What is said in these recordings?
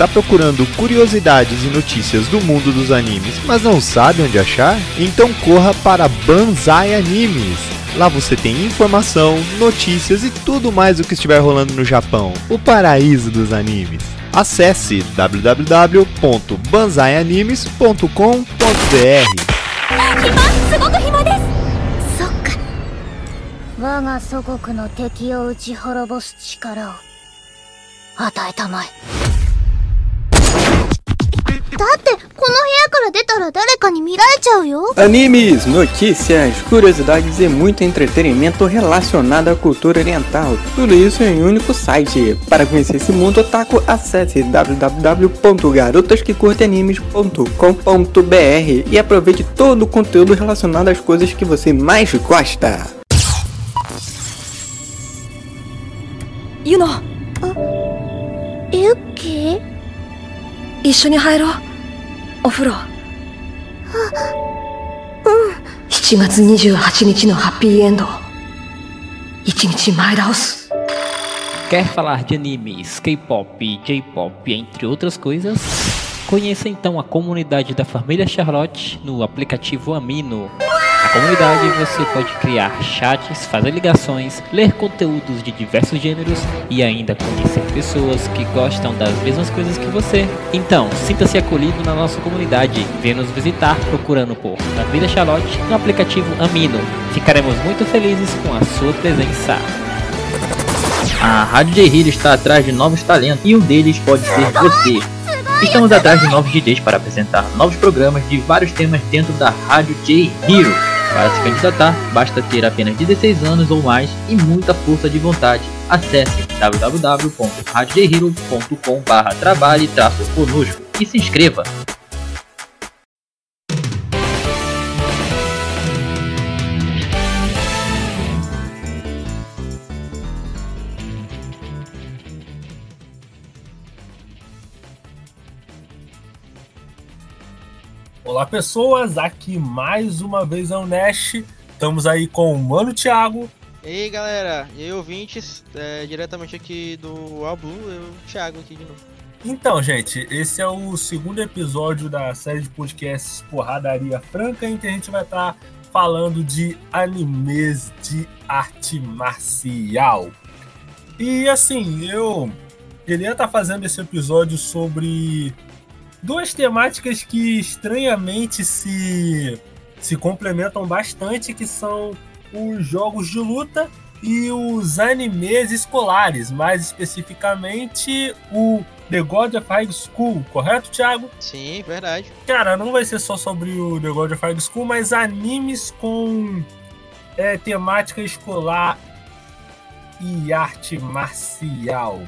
Está procurando curiosidades e notícias do mundo dos animes, mas não sabe onde achar? Então corra para Banzai Animes. Lá você tem informação, notícias e tudo mais o que estiver rolando no Japão, o paraíso dos animes. Acesse www.banzaianimes.com.br. すごく暇ですそっか我が祖国の敵を打ち滅ぼす力を与えたまえ だってこの部屋から出たら誰かに見られちゃうよ Animes, notícias, curiosidades e muito entretenimento relacionado à cultura oriental. Tudo isso em um único site. Para conhecer esse mundo otaku, acesse www.garotasquecurteanimes.com.br e aproveite todo o conteúdo relacionado às coisas que você mais gosta. ユノユッキー一緒に入ろう お風呂7月28日のハッピーエンド1日前倒す Quer falar de animes, K-pop, J-pop, entre outras coisas? Conheça então a comunidade da família Charlotte no aplicativo Amino. Comunidade você pode criar chats, fazer ligações, ler conteúdos de diversos gêneros e ainda conhecer pessoas que gostam das mesmas coisas que você. Então, sinta-se acolhido na nossa comunidade. Venha nos visitar procurando por Família Charlotte no aplicativo Amino. Ficaremos muito felizes com a sua presença. A Rádio J está atrás de novos talentos e um deles pode ser você. Estamos atrás de novos DJs para apresentar novos programas de vários temas dentro da Rádio J Hero. Para se candidatar, basta ter apenas 16 anos ou mais e muita força de vontade. Acesse www.radiojhero.com.br trabalhe-conosco e se inscreva. Olá pessoas, aqui mais uma vez é o Nash. Estamos aí com o Mano Thiago. E aí galera, e aí ouvintes, é, diretamente aqui do Albu, eu, Thiago aqui de novo. Então, gente, esse é o segundo episódio da série de podcasts Porradaria Franca, em que a gente vai estar falando de animes de arte marcial. E assim, eu queria estar fazendo esse episódio sobre duas temáticas que estranhamente se, se complementam bastante, que são os jogos de luta e os animes escolares, mais especificamente o The God of High School, correto, Thiago? Sim, verdade. Cara, não vai ser só sobre o The God of High School, mas animes com é, temática escolar e arte marcial.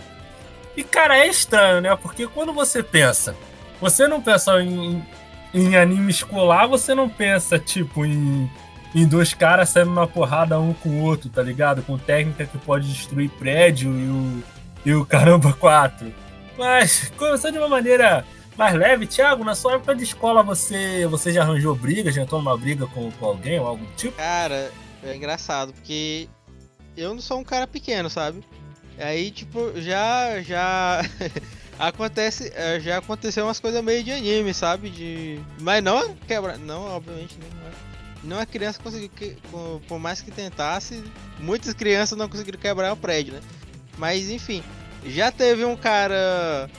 E, cara, é estranho, né? Porque quando você pensa você não pensa em, em anime escolar, você não pensa, tipo, em, em dois caras saindo na porrada um com o outro, tá ligado? Com técnica que pode destruir prédio e o, e o caramba quatro. Mas começou de uma maneira mais leve. Thiago, na sua época de escola, você, você já arranjou briga? Já entrou numa briga com, com alguém ou algo do tipo? Cara, é engraçado, porque eu não sou um cara pequeno, sabe? Aí, tipo, já, já... acontece, é, já aconteceu umas coisas meio de anime, sabe? De, mas não quebra, não, obviamente não. É. Não a criança conseguiu, que, por mais que tentasse, muitas crianças não conseguiram quebrar o prédio, né? Mas enfim, já teve um cara,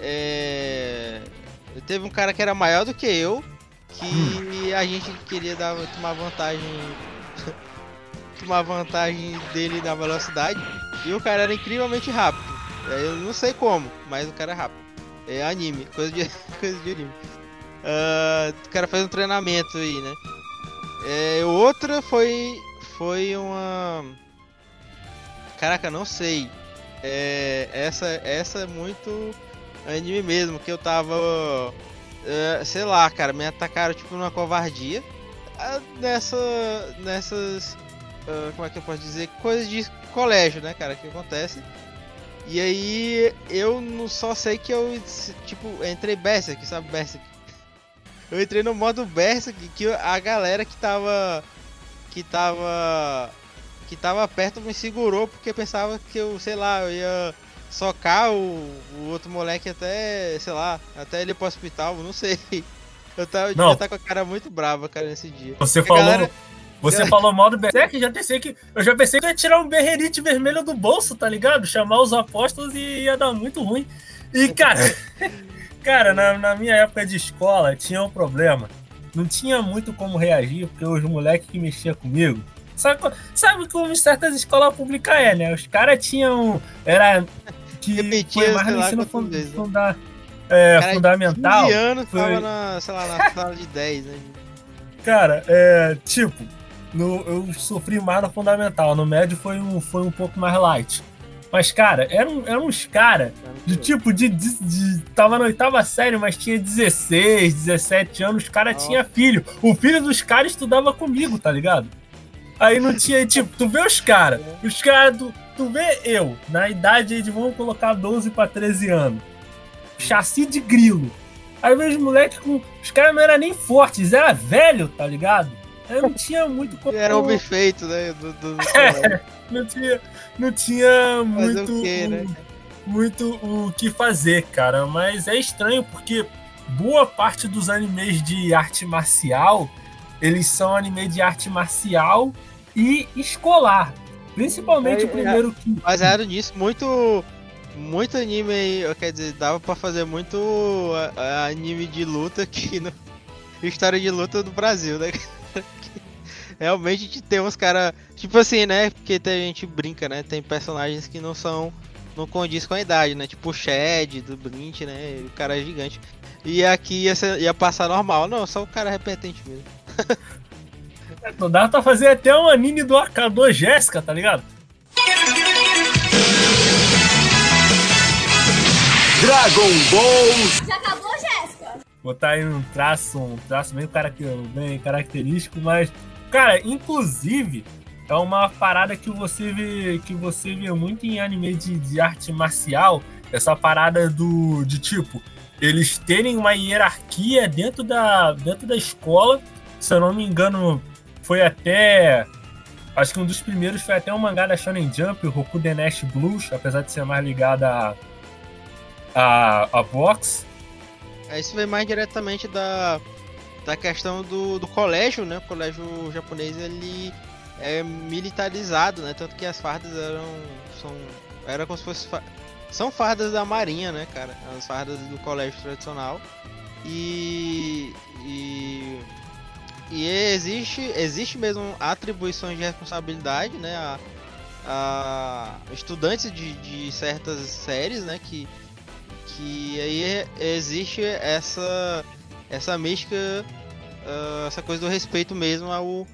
é, teve um cara que era maior do que eu, que hum. a gente queria dar, tomar vantagem, tomar vantagem dele da velocidade, e o cara era incrivelmente rápido. Eu não sei como, mas o cara é rápido. É anime, coisa de, coisa de anime. Uh, o cara faz um treinamento aí, né? É, outra foi. Foi uma. Caraca, não sei. É, essa, essa é muito anime mesmo, que eu tava. Uh, sei lá, cara, me atacaram tipo numa covardia. Uh, nessa. Nessas. Uh, como é que eu posso dizer? Coisas de colégio, né, cara? Que acontece. E aí eu não só sei que eu, tipo, entrei Berserk, sabe Berserk? Eu entrei no modo Berserk que a galera que tava. que tava. que tava perto me segurou porque pensava que eu, sei lá, eu ia socar o, o outro moleque até, sei lá, até ele ir pro hospital, não sei. Eu tava, eu Não. tá com a cara muito brava, cara, nesse dia. Você Porque falou. galera- Você falou mal do Berserk, já pensei que. Eu já pensei que ia tirar um berrerite vermelho do bolso, tá ligado? Chamar os apóstolos e ia dar muito ruim. E, cara, cara, na, na minha época de escola tinha um problema. Não tinha muito como reagir, porque os moleques que mexiam comigo. Sabe, sabe como certas escolas públicas é, né? Os caras tinham. Era. Que Repetia, foi mais no ensino quantas fun- vezes, né? funda- é, Cara fundamental. 15 anos foi- tava na, sei lá, na sala de 10, né? Cara, é. Tipo, no, eu sofri mais no fundamental. No médio foi um, foi um pouco mais light. Mas, cara, eram, eram uns caras de tipo de, de, de- Tava na oitava série, mas tinha 16, 17 anos. Os caras tinham filho. O filho dos caras estudava comigo, tá ligado? Aí não tinha, tipo, tu vê os caras. Os caras, tu, tu vê eu, na idade aí de vamos colocar 12 pra 13 anos. Chassi de grilo. Aí vê os moleques com. Os caras não eram nem fortes, era velho, tá ligado? Aí não tinha muito como. Era o perfeito, né? Do, do, do não tinha, não tinha Fazer muito, o quê, né? muito o que fazer, cara. Mas é estranho porque boa parte dos animes de arte marcial eles são anime de arte marcial e escolar. Principalmente É, o primeiro que. Baseado nisso, muito. Muito anime aí, quer dizer, dava pra fazer muito anime de luta aqui no. História de luta do Brasil, né? Realmente a gente tem uns caras. Tipo assim, né? Porque tem- a gente brinca, né? Tem personagens que não são. Não condiz com a idade, né? Tipo o Shed do Blint, né? O cara é gigante. E aqui ia, ser- ia passar normal. Não, só o cara é repetente mesmo. Não dava pra fazer até um anime do Akador Jéssica, tá ligado? Dragon Ball Já acabou, Jéssica? botar aí um traço, um traço bem, bem característico, mas, cara, inclusive, é uma parada que você vê, que você vê muito em anime de, de arte marcial, essa parada do de tipo, eles terem uma hierarquia dentro da, dentro da escola, se eu não me engano, foi até. Acho que um dos primeiros foi até um mangá da Shonen Jump, o Roku The Nash Blues, apesar de ser mais ligado a, a, a boxe. Aí Isso vem mais diretamente da, da questão do, do colégio, né? O colégio japonês ele é militarizado, né? Tanto que as fardas eram. São, era como se fosse. São fardas da marinha, né, cara? As fardas do colégio tradicional. E. E. E existe, existe mesmo atribuições de responsabilidade, né? A, a estudantes de, de certas séries, né? Que, que aí existe essa essa mística ah, essa coisa do respeito mesmo ao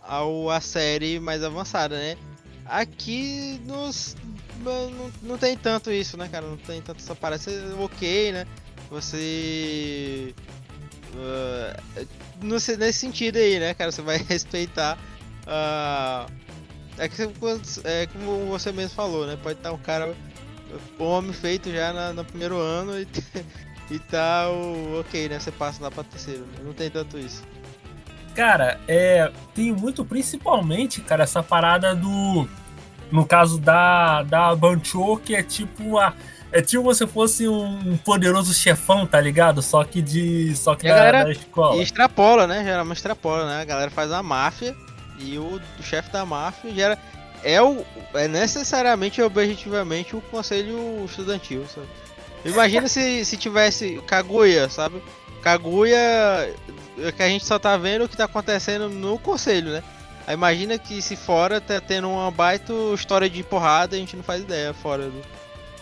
ao a série mais avançada né? Aqui nos não, não tem tanto isso né cara? Não tem tanto essa Você- ok né? Você ah, não sei, nesse sentido aí né cara? Você vai respeitar ah, é que é como você mesmo falou né? Pode estar um cara homem feito já na- no primeiro ano e, e o ok, né? Você passa lá pra terceiro. Não tem tanto isso. Cara, é, tem muito, principalmente, cara, essa parada do. No caso da, da Bancho, que é tipo a. É tipo se fosse um poderoso chefão, tá ligado? Só que de. Só que a da, galera- da escola. E extrapola, né? Geralmente extrapola, né? A galera faz a máfia e o, o chefe da máfia gera. É, o, é necessariamente e objetivamente o conselho estudantil. Sabe? Imagina se, se tivesse Kaguya, sabe? Kaguya é que a gente só tá vendo o que tá acontecendo no conselho, né? Aí imagina que se fora tá tendo uma baita história de porrada, a gente não faz ideia fora do.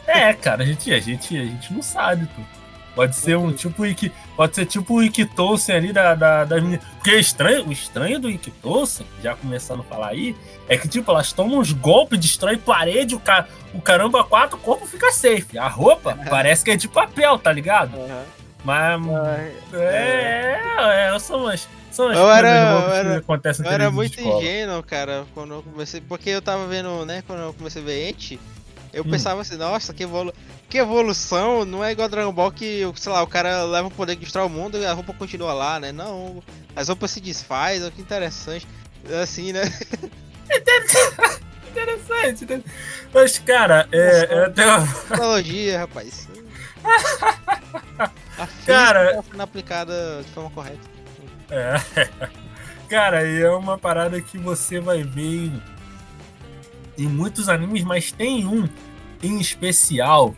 É, cara, a gente, a gente, a gente não sabe, pô. Pode ser um tipo Iki, pode ser tipo o Ikitosen ali da, da, das meninas. Porque é estranho, o estranho do Ikitosen, já começando a falar aí, é que tipo, elas tomam uns golpes, destrói parede, o, ca, o caramba quatro, o corpo fica safe. A roupa parece que é de papel, tá ligado? Mas é, é, são as, são as Eu era- eu era- que acontecem Eu era muito ingênuo, cara, quando eu comecei. Porque eu tava vendo, né, quando eu comecei a ver Ente, eu Hum. pensava assim, nossa, que, evolu que evolução, não é igual Dragon Ball que, sei lá, o cara leva o poder que destrói o mundo e a roupa continua lá, né? Não, as roupas se desfaz, olha que interessante. Assim, né? interessante. né? Mas, cara, é, é até uma... Tecnologia, rapaz. A Cara- tá sendo aplicada de forma correta. É. Cara, e é uma parada que você vai ver em, em muitos animes, mas tem um em especial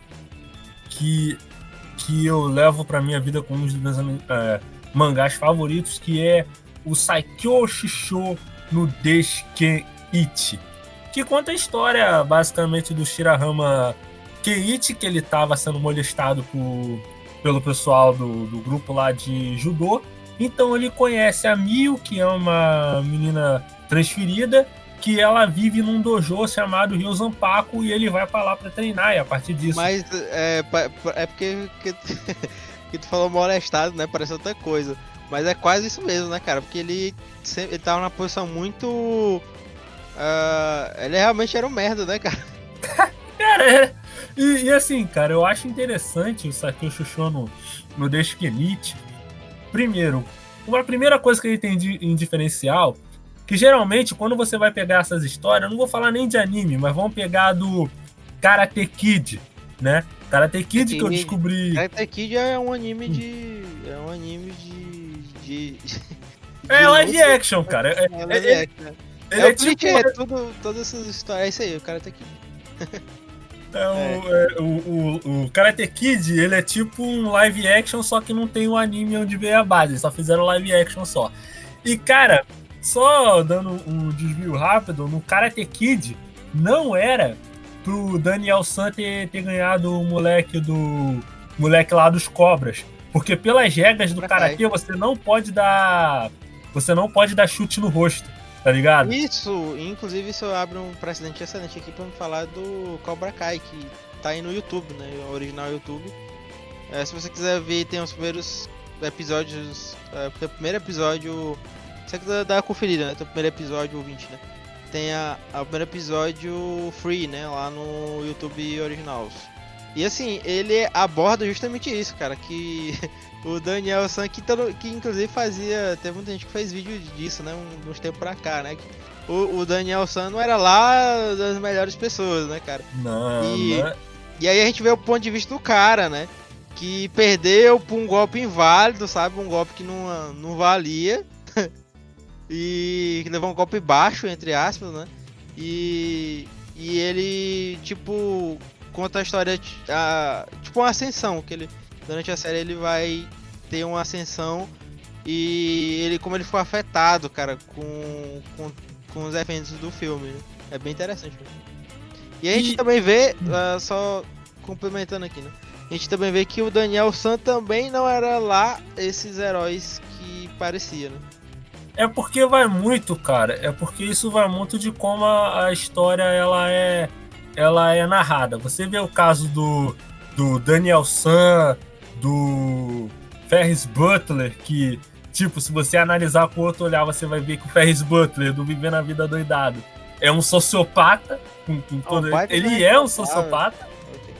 que, que eu levo pra minha vida como um dos meus é, mangás favoritos, que é o Saikyo Shisho no Desken Ichi. Que conta a história, basicamente, do Shirahama Keiichi, que ele estava sendo molestado por, pelo pessoal do, do grupo lá de judô. Então ele conhece a Mio, que é uma menina transferida, que ela vive num dojo chamado Rio Zampaco e ele vai pra lá pra treinar. E a partir disso. Mas é, é porque que, que tu falou molestado, né? Parece outra coisa. Mas é quase isso mesmo, né, cara? Porque ele, sempre, ele tava numa posição muito. ah, ele realmente era um merda, né, cara? Cara, é. E, e assim, cara, eu acho interessante o Sakio Shusho no, no Deskenite. Primeiro, uma primeira coisa que ele tem de, em diferencial, que geralmente quando você vai pegar essas histórias, eu não vou falar nem de anime, mas vamos pegar do Karate Kid, né? Karate Kid que eu descobri. Karate Kid é um anime de. É um anime de. de. É de live luta. action, cara. É, É, é- live é- action, é, é o tipo- é tudo, todas essas histórias. É isso aí, o Karate Kid. É, o, é, o, o, o Karate Kid, ele é tipo um live action, só que não tem o anime onde veio a base, só fizeram live action só. E, cara, só dando um desvio rápido, no Karate Kid não era pro Daniel San ter, ter ganhado o moleque do. moleque lá dos cobras. Porque pelas regras do Karatê, você não pode dar. Você não pode dar chute no rosto, tá ligado? Isso, inclusive isso abre um precedente excelente aqui pra me falar do Cobra Kai, que tá aí no YouTube, né? O original YouTube. É, se você quiser ver, tem os primeiros episódios. É, o primeiro episódio. Você quiser dar uma conferida, né? Tem o primeiro episódio 20, né? Tem a, a- primeiro episódio free, né? Lá no YouTube original. E assim, ele aborda justamente isso, cara, que o Daniel San, que, que inclusive fazia, teve muita gente que fez vídeo disso, né, um- uns tempos pra cá, né, que o, o Daniel San não era lá das melhores pessoas, né, cara. Não, E, não é- e aí a gente vê o ponto de vista do cara, né, que perdeu por um golpe inválido, sabe, um golpe que não, não valia, e levou um golpe baixo, entre aspas, né, e, e ele, tipo, conta a história, a, tipo uma ascensão, que ele, durante a série ele vai ter uma ascensão e ele, como ele foi afetado, cara, com, com, com os eventos do filme, né? é bem interessante. mesmo. E a gente E- também vê, ah, só complementando aqui, né, a gente também vê que o Daniel San também não era lá esses heróis que parecia, né. É porque vai muito, cara. É porque isso vai muito de como a, a história ela é, ela é narrada. Você vê o caso do, do Daniel San, do Ferris Butler, que, tipo, se você analisar com outro olhar, você vai ver que o Ferris Butler, do Viver na Vida Doidado, é um sociopata. Com, com todo- baita ele é um sociopata. Ok.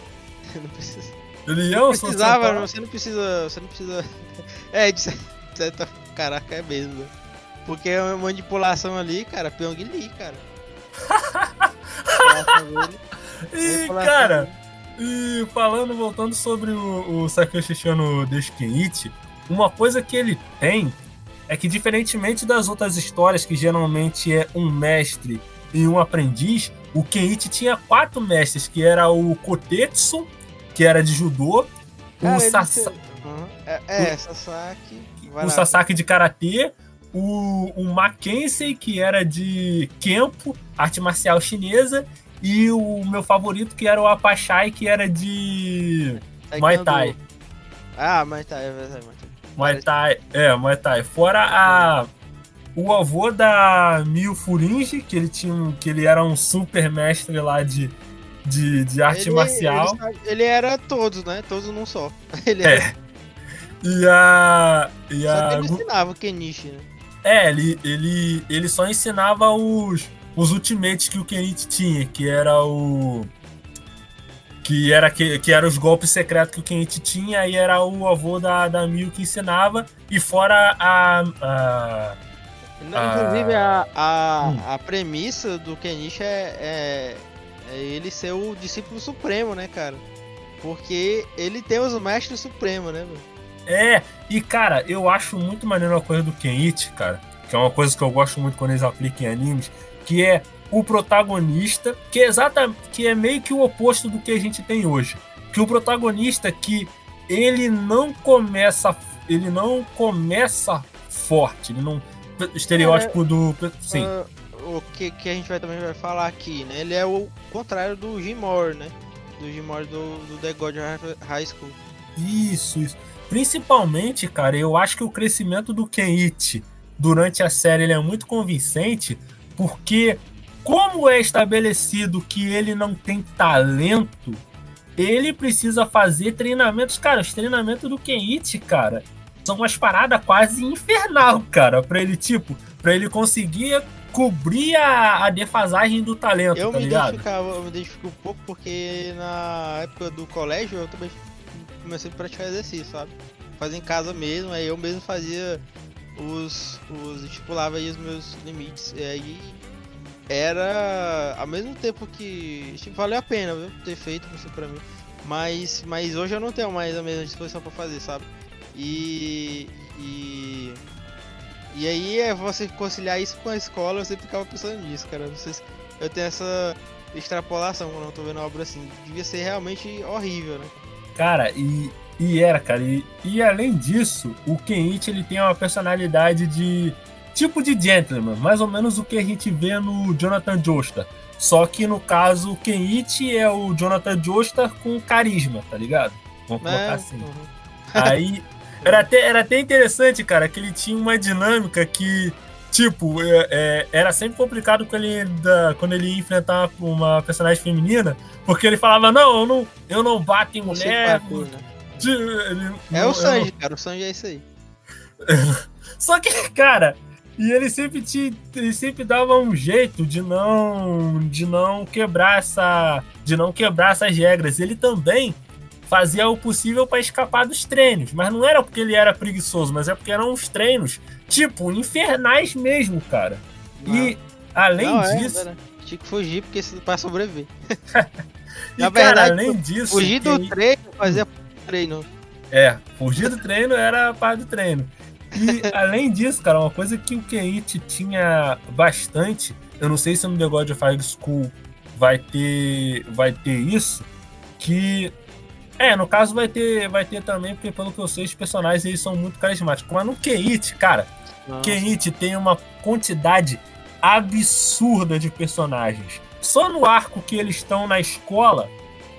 Não precisa. Ele é um sociopata. você não precisa. Você não precisa. É, de cer- de certa. Caraca, é mesmo. Porque é uma manipulação ali, cara, Pyong Lee, cara. E, cara. E falando, voltando sobre o, o Sakiyoshi Shono Deskenichi, uma coisa que ele tem é que, diferentemente das outras histórias, que geralmente é um mestre e um aprendiz, o Kenichi tinha quatro mestres, que era o Kotetsu, que era de judô, Cara, o, ele Sasa- se- Uhum. É, é Sasaki. vai o lá. Sasaki de Karatê, o, o Mackenzie, que era de Kempo, arte marcial chinesa, e o meu favorito, que era o Apachai, que era de Muay Taekwondo. Thai. Ah, Muay Thai, é verdade, Muay Thai. Muay Thai, é, Muay Thai. Fora a o avô da Mil Furinji, que ele tinha que ele era um super mestre lá de, de, de arte Ele- marcial. Ele, ele era todos, né? Todos num só. Ele era. É. E a e Só a ensinava o Kenichi, né? É, ele, ele ele só ensinava os os ultimates que o Kenichi tinha, que era o que era que, que era os golpes secretos que o Kenichi tinha e era o avô da, da Mil que ensinava e fora a, a Não, Inclusive, a, a, a premissa do Kenichi é, é, é ele ser o discípulo supremo, né, cara? Porque ele tem os mestres supremos, né, mano? É, e cara, eu acho muito maneiro a coisa do Kenichi, cara, que é uma coisa que eu gosto muito quando eles aplicam em animes, que é o protagonista, que é exatamente, que é meio que o oposto do que a gente tem hoje. Que o protagonista que ele não começa, ele não começa forte, ele não estereótipo É, do, sim. Ah, o que, que a gente vai também vai falar aqui, né? Ele é o contrário do Jimor, né? Do Jimor do, do The God High School. Isso, isso. Principalmente, cara, eu acho que o crescimento do Kenichi durante a série ele é muito convincente, porque como é estabelecido que ele não tem talento, ele precisa fazer treinamentos, cara, os treinamentos do Kenichi, cara, são umas paradas quase infernal, cara, para ele tipo, para ele conseguir cobrir a, a defasagem do talento, Eu tá me ligado? identificava, eu me identifico um pouco porque na época do colégio eu também comecei a praticar exercício, sabe? Fazer em casa mesmo, aí eu mesmo fazia os. os estipulava aí os meus limites. E aí era ao mesmo tempo que. Tipo, valeu a pena, viu? Ter feito isso pra mim. Mas, mas hoje eu não tenho mais a mesma disposição pra fazer, sabe? E. E. E aí é você conciliar isso com a escola, eu sempre ficava pensando nisso, cara. Se eu tenho essa extrapolação quando eu tô vendo a obra assim. Devia ser realmente horrível, né? Cara, e, e era, cara. E, e além disso, o Kenichi ele tem uma personalidade de tipo de gentleman, mais ou menos o que a gente vê no Jonathan Joestar. Só que no caso, o Kenichi é o Jonathan Joestar com carisma, tá ligado? Vamos colocar É, assim. uhum. Aí era até, era até interessante, cara, que ele tinha uma dinâmica que, tipo, é- é, era sempre complicado quando ele, da- quando ele ia enfrentar uma personagem feminina, porque ele falava, não, eu não, eu não bato em mulher. é né? de- ele- É não- o Sanji, não- cara. O Sanji é isso aí. Só que, cara, e ele sempre, te, ele sempre dava um jeito de não, de não quebrar essa, de não quebrar essas regras. Ele também fazia o possível para escapar dos treinos, mas não era porque ele era preguiçoso, mas é porque eram uns treinos tipo infernais mesmo, cara. E além Não, é, disso, é, tinha que fugir porque isso pra sobreviver. e, Na cara, verdade, além disso, Fugir do quem- treino, fazia treino. É, fugir do treino era a parte do treino. E além disso, cara, uma coisa que o Keiichi tinha bastante, eu não sei se no The God of High School vai ter, vai ter isso, que é, no caso vai ter, vai ter também, porque pelo que eu sei, os personagens eles são muito carismáticos. Mas no Keiichi, cara, Kenichi tem uma quantidade absurda de personagens. Só no arco que eles estão na escola,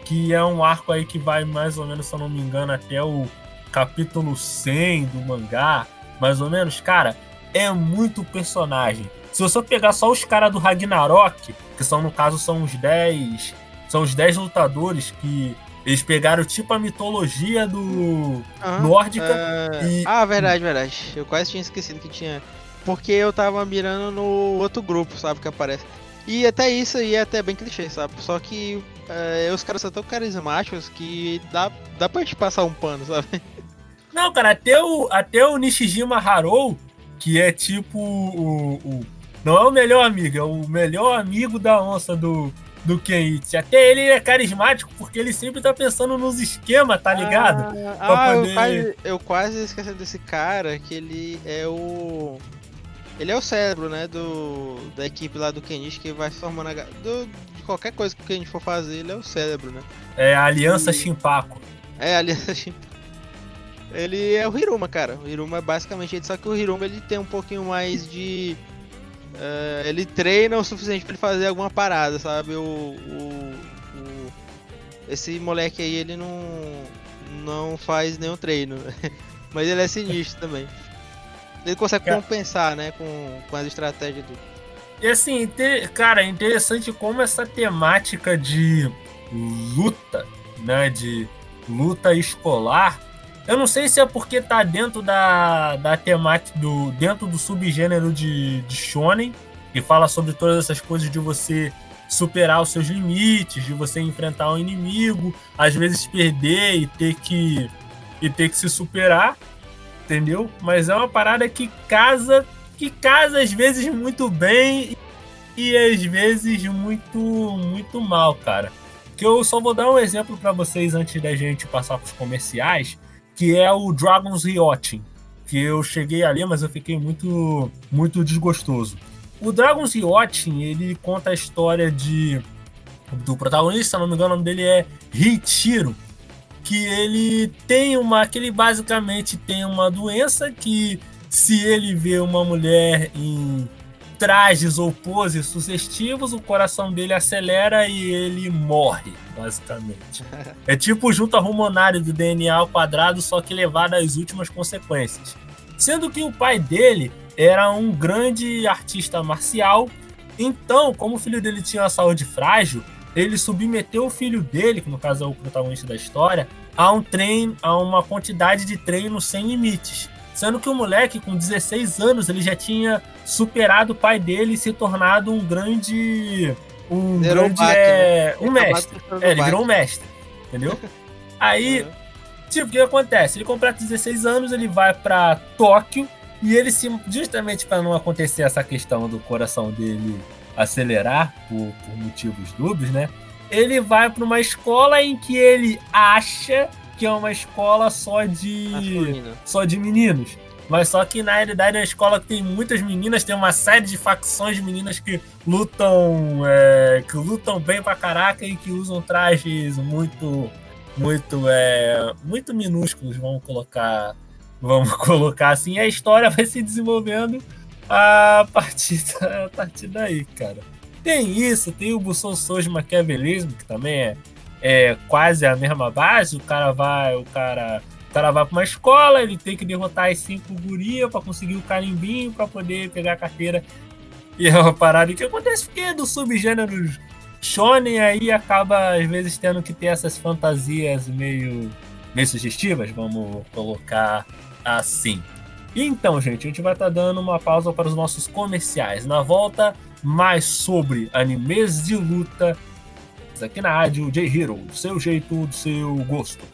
que é um arco aí que vai mais ou menos, se eu não me engano, até o capítulo 100 do mangá, mais ou menos, cara, é muito personagem. Se você pegar só os caras do Ragnarok, que são no caso são os 10, são os 10 lutadores que eles pegaram tipo a mitologia do Aham, nórdica é, e Ah, verdade, verdade. Eu quase tinha esquecido que tinha. Porque eu tava mirando no outro grupo, sabe, que aparece. E até isso aí é até bem clichê, sabe? Só que é, os caras são tão carismáticos que dá, dá pra gente passar um pano, sabe? Não, cara, até o, até o Nishijima Harou, que é tipo o, o- Não é o melhor amigo, é o melhor amigo da onça do, do Kenichi. Até ele é carismático porque ele sempre tá pensando nos esquemas, tá ligado? Ah, eu, poder- quase, eu quase esqueci desse cara, que ele é o. Ele é o cérebro, né, do, da equipe lá do Kenichi que vai formando a, do, de qualquer coisa que o Kenichi for fazer, ele é o cérebro, né? É a Aliança E-. É, ali Ele é o Hiruma, cara. O Hiruma é basicamente ele, só que o Hiruma ele tem um pouquinho mais de. Eh, ele treina o suficiente pra ele fazer alguma parada, sabe? O, o, o- esse moleque aí ele não não faz nenhum treino, mas ele é sinistro também. Ele consegue compensar, né, com, com as estratégias dele. E assim, cara, é interessante como essa temática de luta, né? De luta escolar. Eu não sei se é porque tá dentro da, da temática, do, dentro do subgênero de, de Shonen, que fala sobre todas essas coisas de você superar os seus limites, de você enfrentar um inimigo, às vezes perder e ter que, e ter que se superar, entendeu? Mas é uma parada que casa que casa às vezes muito bem e às vezes muito muito mal, cara. Que eu só vou dar um exemplo para vocês antes da gente passar para os comerciais, que é o Dragon's Yachting, que eu cheguei ali, mas eu fiquei muito muito desgostoso. O Dragon's Yachting, ele conta a história de do protagonista, se não me engano, o nome dele é Hichiro, que ele tem uma que ele basicamente tem uma doença que se ele vê uma mulher em trajes ou poses sugestivos, o coração dele acelera e ele morre, basicamente. É tipo junta hormonário do DNA ao quadrado, só que levado às últimas consequências. Sendo que o pai dele era um grande artista marcial, então, como o filho dele tinha uma saúde frágil, ele submeteu o filho dele, que no caso é o protagonista da história, a um treino, a uma quantidade de treino sem limites. Sendo que o moleque, com 16 anos, ele já tinha superado o pai dele e se tornado um grande. Um Virou grande. um Batman. é, um Ele mestre. É, ele virou um mestre. Entendeu? Aí, tipo, o que acontece? Ele completa 16 anos, ele vai pra Tóquio e ele se. Justamente para não acontecer essa questão do coração dele acelerar por, por motivos dúbios, né? Ele vai para uma escola em que ele acha que é uma escola só de Masculino. só de meninos. Mas só que na realidade é uma escola que tem muitas meninas, tem uma série de facções de meninas que lutam é, que lutam bem pra caraca e que usam trajes muito muito é, muito minúsculos, vamos colocar vamos colocar assim, e a história vai se desenvolvendo a partir, da, a partir daí, cara. Tem isso, tem o Busson Souza Maquiavelismo, que também é, é quase a mesma base. O cara vai, o cara, o cara vai pra uma escola, ele tem que derrotar as cinco gurias pra conseguir o carimbinho pra poder pegar a carteira. E é uma parada que acontece porque do subgênero shonen aí acaba às vezes tendo que ter essas fantasias meio meio sugestivas, vamos colocar assim. Então, gente, a gente vai estar dando uma pausa para os nossos comerciais. Na volta, mais sobre animes de luta aqui na rádio J-Hero, do seu jeito, do seu gosto.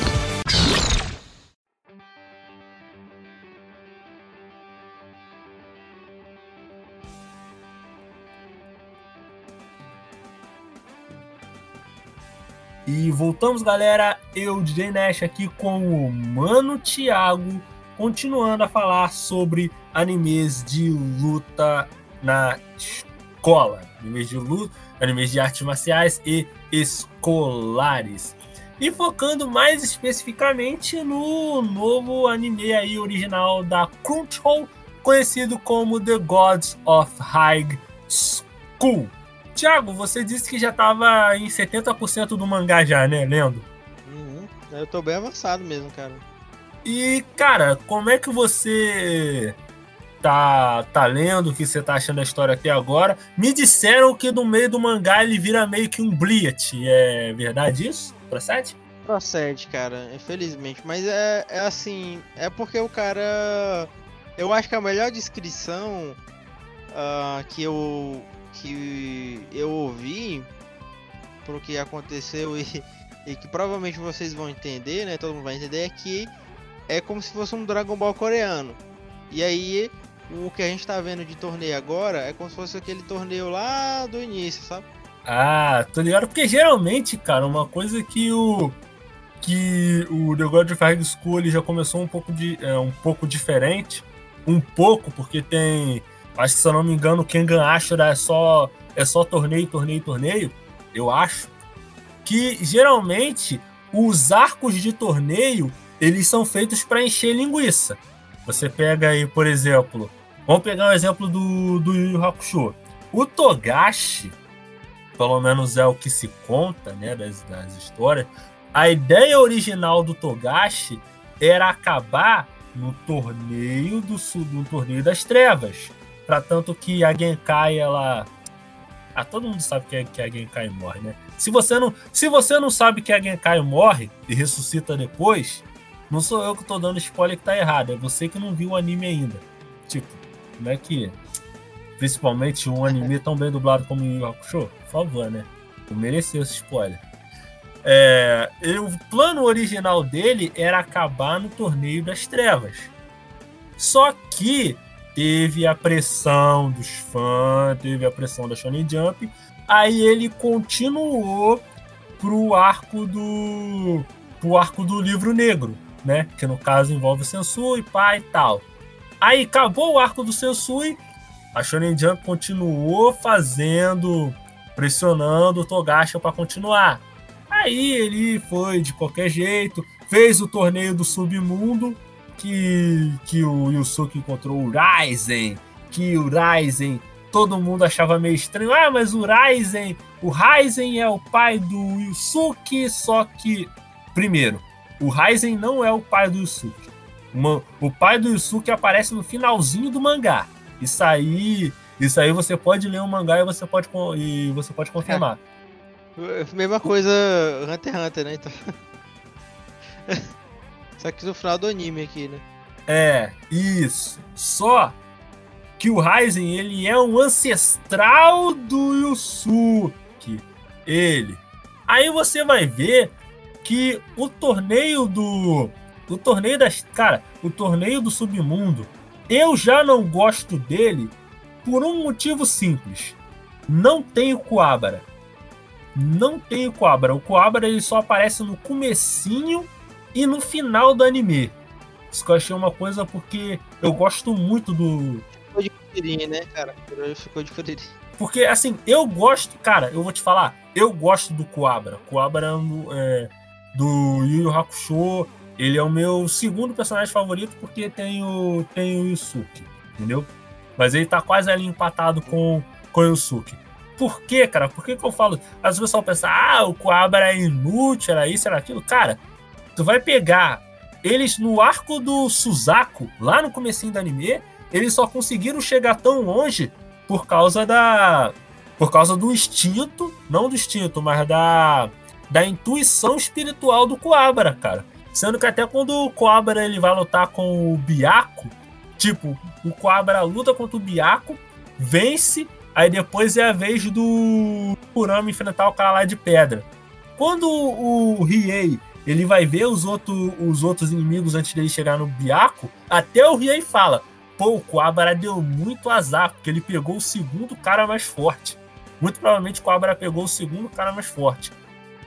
E voltamos, galera. Eu, DJ Nash, aqui com o Mano Thiago, continuando a falar sobre animes de luta na escola. Animes de luta, animes de artes marciais e escolares. E focando mais especificamente no novo anime aí original da Crunchyroll, conhecido como The Gods of High School. Tiago, você disse que já estava em 70% do mangá já, né? Lendo. Uhum. Eu tô bem avançado mesmo, cara. E, cara, como é que você tá, tá lendo, o que você tá achando da história até agora? Me disseram que no meio do mangá ele vira meio que um Bliat. É verdade isso? Procede? Procede, cara, infelizmente. Mas é, é assim, é porque o cara. Eu acho que a melhor descrição uh, que eu que eu ouvi pro que aconteceu e, e que provavelmente vocês vão entender, né? Todo mundo vai entender é que é como se fosse um Dragon Ball coreano. E aí o que a gente tá vendo de torneio agora é como se fosse aquele torneio lá do início, sabe? Ah, tô ligado, porque geralmente, cara, uma coisa que o que o The God of High School ele já começou um pouco de é, um pouco diferente, um pouco porque tem, acho que se eu não me engano, o Kengan Ashura é só é só torneio, torneio, torneio, eu acho que geralmente os arcos de torneio eles são feitos para encher linguiça. Você pega aí, por exemplo, vamos pegar um exemplo do, do Yu Hakusho. O Togashi, pelo menos é o que se conta, né, das, das histórias, a ideia original do Togashi era acabar no torneio do no torneio das trevas, para tanto que a Genkai ela ah, todo mundo sabe que, que a Genkai morre, né? Se você não, se você não sabe que a Genkai morre e ressuscita depois, não sou eu que tô dando spoiler que tá errado, é você que não viu o anime ainda. Tipo, como é que. Principalmente um anime tão bem dublado como Yu Hakusho? Por favor, né? Eu mereceu esse spoiler. É, o plano original dele era acabar no Torneio das Trevas. Só que teve a pressão dos fãs, teve a pressão da Shonen Jump, aí ele continuou pro arco do pro arco do livro negro, né? Que no caso envolve o Sensui, pai e tal. Aí acabou o arco do Sensui, a Shonen Jump continuou fazendo, pressionando o Togashi para continuar. Aí ele foi de qualquer jeito, fez o torneio do submundo, que, que o Yusuke encontrou o Ryzen, que o Ryzen todo mundo achava meio estranho. Ah, mas o Ryzen, o Ryzen é o pai do Yusuke, só que primeiro, o Ryzen não é o pai do Yusuke. O pai do Yusuke aparece no finalzinho do mangá. Isso aí, isso aí você pode ler o mangá e você pode, e você pode confirmar. É. Mesma coisa Hunter x Hunter, né? Então... Só que no final do anime aqui, né? É, isso. Só que o Ryzen, ele é um ancestral do Yusuke. Ele. Aí você vai ver que o torneio do. O torneio das. Cara, o torneio do submundo. Eu já não gosto dele por um motivo simples. Não tem o Coabra. Não tem o Coabra. O Coabra ele só aparece no comecinho e no final do anime. Isso que eu achei uma coisa porque eu gosto muito do. Ficou de furirinha, né, cara? Ficou de furirinha. Porque, assim, eu gosto, cara, eu vou te falar, eu gosto do Coabra. Coabra é, do Yu Yu Hakusho. Ele é o meu segundo personagem favorito porque tem o, tem o Yusuke, entendeu? Mas ele tá quase ali empatado com, com o Yusuke. Por quê, cara? Por que, que eu falo? Às vezes o pessoal pensa, ah, o Coabra é inútil, era isso, era aquilo. Cara, tu vai pegar eles no arco do Suzaku, lá no comecinho do anime, eles só conseguiram chegar tão longe por causa da por causa do instinto, não do instinto, mas da da intuição espiritual do Coabra, cara. Sendo que até quando o Coabra ele vai lutar com o Biaco, tipo, o Coabra luta contra o Biaco, vence, aí depois é a vez do Kurama enfrentar o cara lá de pedra. Quando o Riei ele vai ver os, outro, os outros inimigos antes dele chegar no Biaco, até o Riei fala: pô, o Coabra deu muito azar, porque ele pegou o segundo cara mais forte. Muito provavelmente o Coabra pegou o segundo cara mais forte.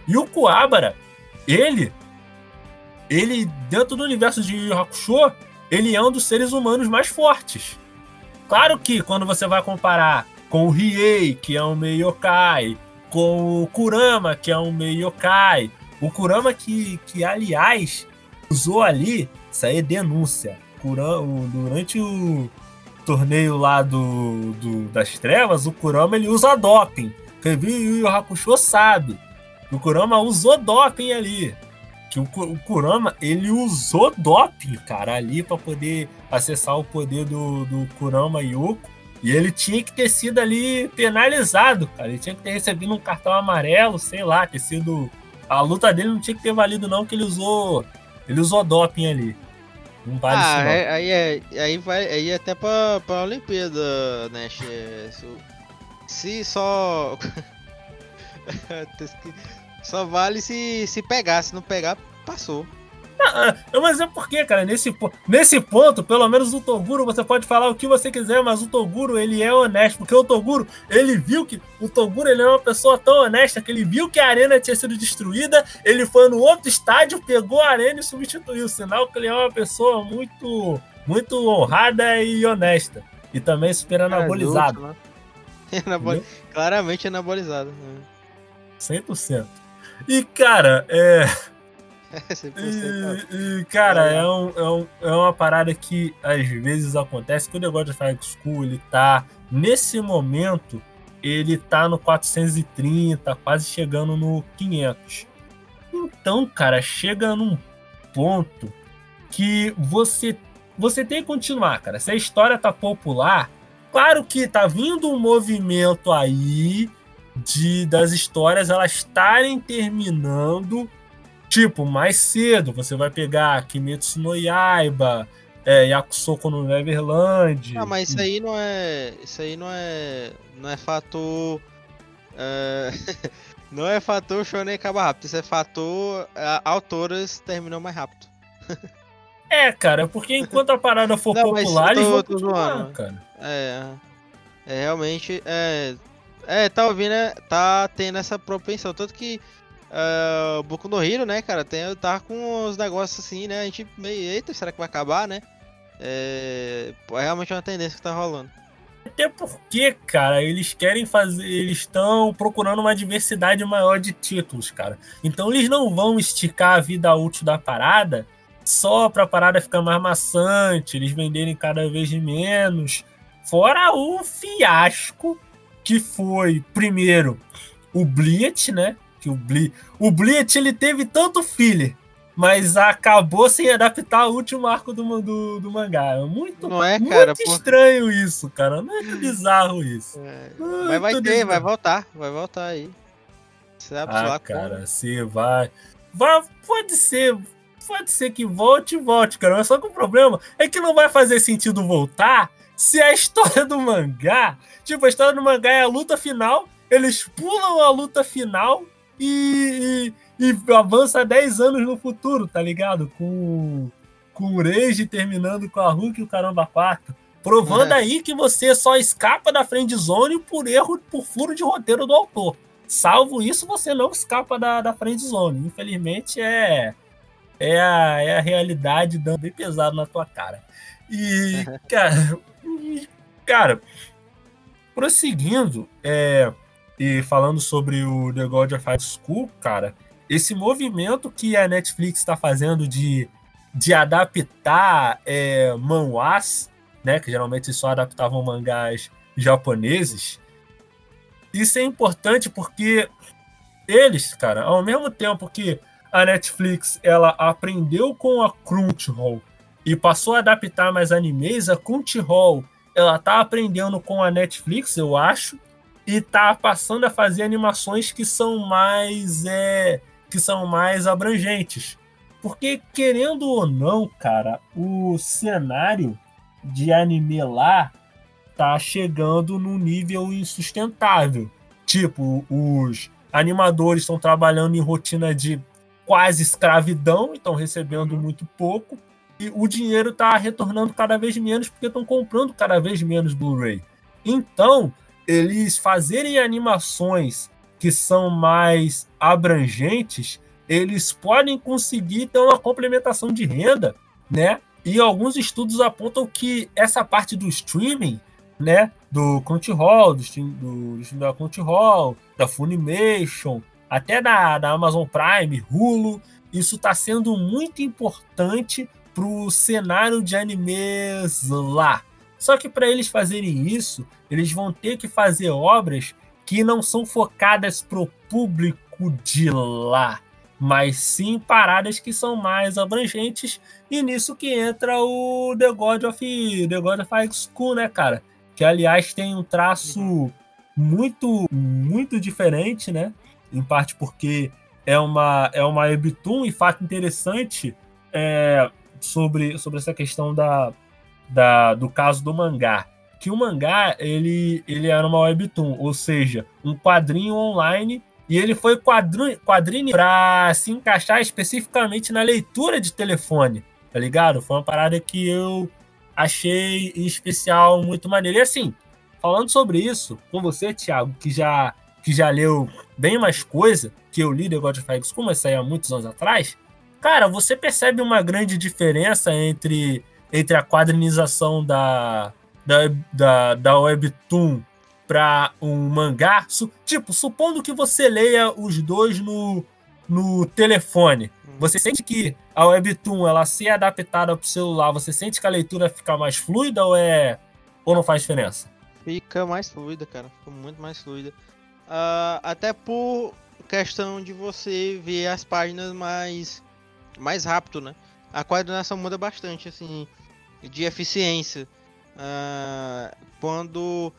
E o Kuabara, ele, ele dentro do universo de Yu Hakusho, ele é um dos seres humanos mais fortes. Claro que quando você vai comparar com o Riei, que é um meio yokai, com o Kurama, que é um meio yokai, o Kurama que, que aliás, usou ali, isso aí é denúncia. Kurama, durante o, torneio lá do, do das trevas, o Kurama ele usa doping. Quem viu Yu Hakusho sabe. O Kurama usou doping ali. Que o, o Kurama, ele usou doping, cara, ali pra poder acessar o poder do, do Kurama Yoko. E ele tinha que ter sido ali penalizado, cara. Ele tinha que ter recebido um cartão amarelo, sei lá, ter sido. A luta dele não tinha que ter valido, não, que ele usou. Ele usou doping ali. Não vale isso, Ah, não. é- aí, é, aí vai aí é até pra, pra Olimpíada, né? se só. só vale se, se pegar, se não pegar, passou. Ah, ah, mas é porque, cara, nesse, nesse ponto, pelo menos o Toguro, você pode falar o que você quiser, mas o Toguro, ele é honesto, porque o Toguro, ele viu que, o Toguro, ele é uma pessoa tão honesta, que ele viu que a arena tinha sido destruída, ele foi no outro estádio, pegou a arena e substituiu, sinal que ele é uma pessoa muito, muito honrada e honesta, e também super anabolizado, Justo, né? Anaboli- Claramente anabolizado. né? 100%. E, cara, é... 100% E, e, cara, é, um, é, um- é uma parada que às vezes acontece que o negócio de Fire School, ele tá, nesse momento, ele tá no 430, quase chegando no 500. Então, cara, chega num ponto que você, você tem que continuar, cara. Se a história tá popular, claro que tá vindo um movimento aí de das histórias elas estarem terminando Tipo, mais cedo, você vai pegar Kimetsu no Yaiba, é, Yakusoko no Neverland. Ah, mas isso aí não é. Isso aí não é. Não é fator. é, não é fator shonen acaba rápido. Isso é fator. é, autoras terminam mais rápido. É, cara, porque enquanto a parada for Não, popular, eles vão continuar, cara. É. É realmente. É. É, tá ouvindo, né? Tá tendo essa propensão. Tanto que. O Boku no Hero, né, cara, tem, tá com os negócios assim, né? A gente meio. Eita, será que vai acabar, né? É, é realmente uma tendência que tá rolando. Até porque, cara, eles querem fazer. Eles estão procurando uma diversidade maior de títulos, cara. Então eles não vão esticar a vida útil da parada só pra parada ficar mais maçante, eles venderem cada vez menos. Fora o fiasco que foi, primeiro, o Bleach, né? Que o, Ble o Bleach ele teve tanto filler, mas acabou sem adaptar o último arco do, do, do mangá. É muito, Não é, muito cara, pô. estranho isso, cara. Muito bizarro isso. Mas vai Muito ter, vai voltar, vai voltar aí. Sabe Ah, cara, você vai... vai. Pode ser. Pode ser que volte, volte, cara. Mas só que o problema é que não vai fazer sentido voltar se a história do mangá. Tipo, a história do mangá é a luta final. Eles pulam a luta final e, e, e avança 10 anos no futuro, tá ligado? Com, com o Reiji terminando com a Hulk e o Caramba 4. Provando É. aí que você só escapa da friend zone por erro, por furo de roteiro do autor. Salvo isso, você não escapa da, da friend zone. Infelizmente, é, é, a, é a realidade dando bem pesado na tua cara. E, cara, e, cara prosseguindo, é, e falando sobre o The God of High School, cara, esse movimento que a Netflix está fazendo de, de adaptar é, manhwas, né, que geralmente só adaptavam mangás japoneses, isso é importante porque eles, cara, ao mesmo tempo que a Netflix ela aprendeu com a Crunchyroll e passou a adaptar mais animes, a Crunchyroll ela tá aprendendo com a Netflix, eu acho, e tá passando a fazer animações que são mais é, que são mais abrangentes. Porque querendo ou não, cara, o cenário de anime lá tá chegando num nível insustentável. Tipo, os animadores estão trabalhando em rotina de quase escravidão, estão recebendo muito pouco, e o dinheiro está retornando cada vez menos porque estão comprando cada vez menos Blu-ray. Então, eles fazerem animações que são mais abrangentes, eles podem conseguir ter uma complementação de renda, né? E alguns estudos apontam que essa parte do streaming, né, do Crunchyroll, do stream, do, do stream da Crunchyroll, da Funimation, até da, da Amazon Prime, Hulu, isso está sendo muito importante para o cenário de animes lá. Só que para eles fazerem isso, eles vão ter que fazer obras que não são focadas pro público de lá, mas sim paradas que são mais abrangentes, e nisso que entra o The God of, The God of High School, né, cara? Que aliás tem um traço muito, muito diferente, né? Em parte porque é uma, é uma webtoon, e fato interessante é, sobre, sobre essa questão da, da, do caso do mangá. Que o mangá, ele, ele era uma webtoon, ou seja, um quadrinho online e ele foi quadrinho, quadrinho para se encaixar especificamente na leitura de telefone, tá ligado? Foi uma parada que eu achei especial muito maneiro. E assim, falando sobre isso com você, Thiago, que já, que já leu bem mais coisa que eu li The God of High School, mas saiu há muitos anos atrás, cara, você percebe uma grande diferença entre, entre a quadrinização da, da, da, da Webtoon para um mangá, su, tipo, supondo que você leia os dois no, no telefone, você sente que a Webtoon ela ser adaptada para o celular, você sente que a leitura fica mais fluida ou é ou não faz diferença? Fica mais fluida, cara, fica muito mais fluida. Uh, até por questão de você ver as páginas mais mais rápido, né? A coordenação muda bastante, assim, de eficiência. Uh, quando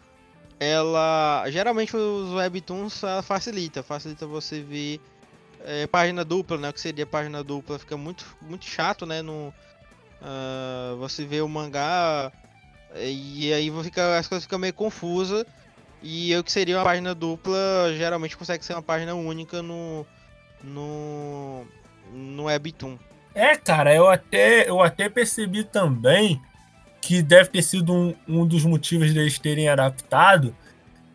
ela geralmente os webtoons facilita, facilita você ver é, página dupla, né? O que seria página dupla fica muito muito chato, né? No, uh, você vê o mangá e aí fica, as coisas ficam meio confusas e o que seria uma página dupla geralmente consegue ser uma página única no no no webtoon. É, cara, eu até eu até percebi também que deve ter sido um, um dos motivos deles terem adaptado,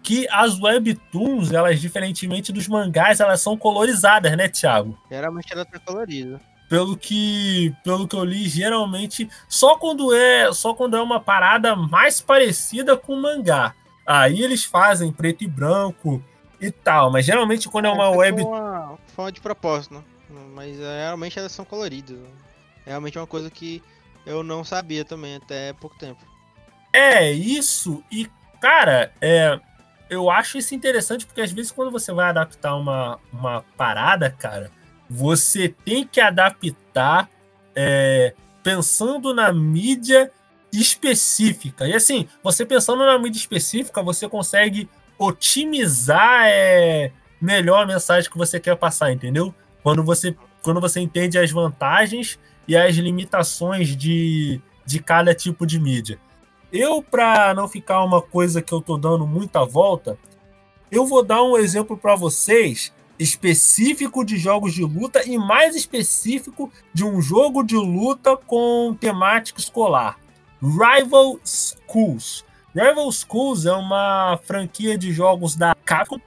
que as webtoons, elas, diferentemente dos mangás, elas são colorizadas, né, Thiago? Geralmente ela tá colorida. Pelo que, pelo que eu li, geralmente só quando é só quando é uma parada mais parecida com o mangá. Aí eles fazem preto e branco e tal, mas geralmente quando é uma é, web uma forma de propósito, né? Mas é, realmente elas são coloridas. Realmente é uma coisa que eu não sabia também até pouco tempo. É, isso. E, cara, é, eu acho isso interessante porque às vezes quando você vai adaptar uma, uma parada, cara, você tem que adaptar é, pensando na mídia específica. E assim, você pensando na mídia específica, você consegue otimizar é, melhor a mensagem que você quer passar, entendeu? Quando você, quando você entende as vantagens e as limitações de, de cada tipo de mídia. Eu, para não ficar uma coisa que eu tô dando muita volta, eu vou dar um exemplo para vocês específico de jogos de luta e mais específico de um jogo de luta com temática escolar. Rival Schools. Rival Schools é uma franquia de jogos da Capcom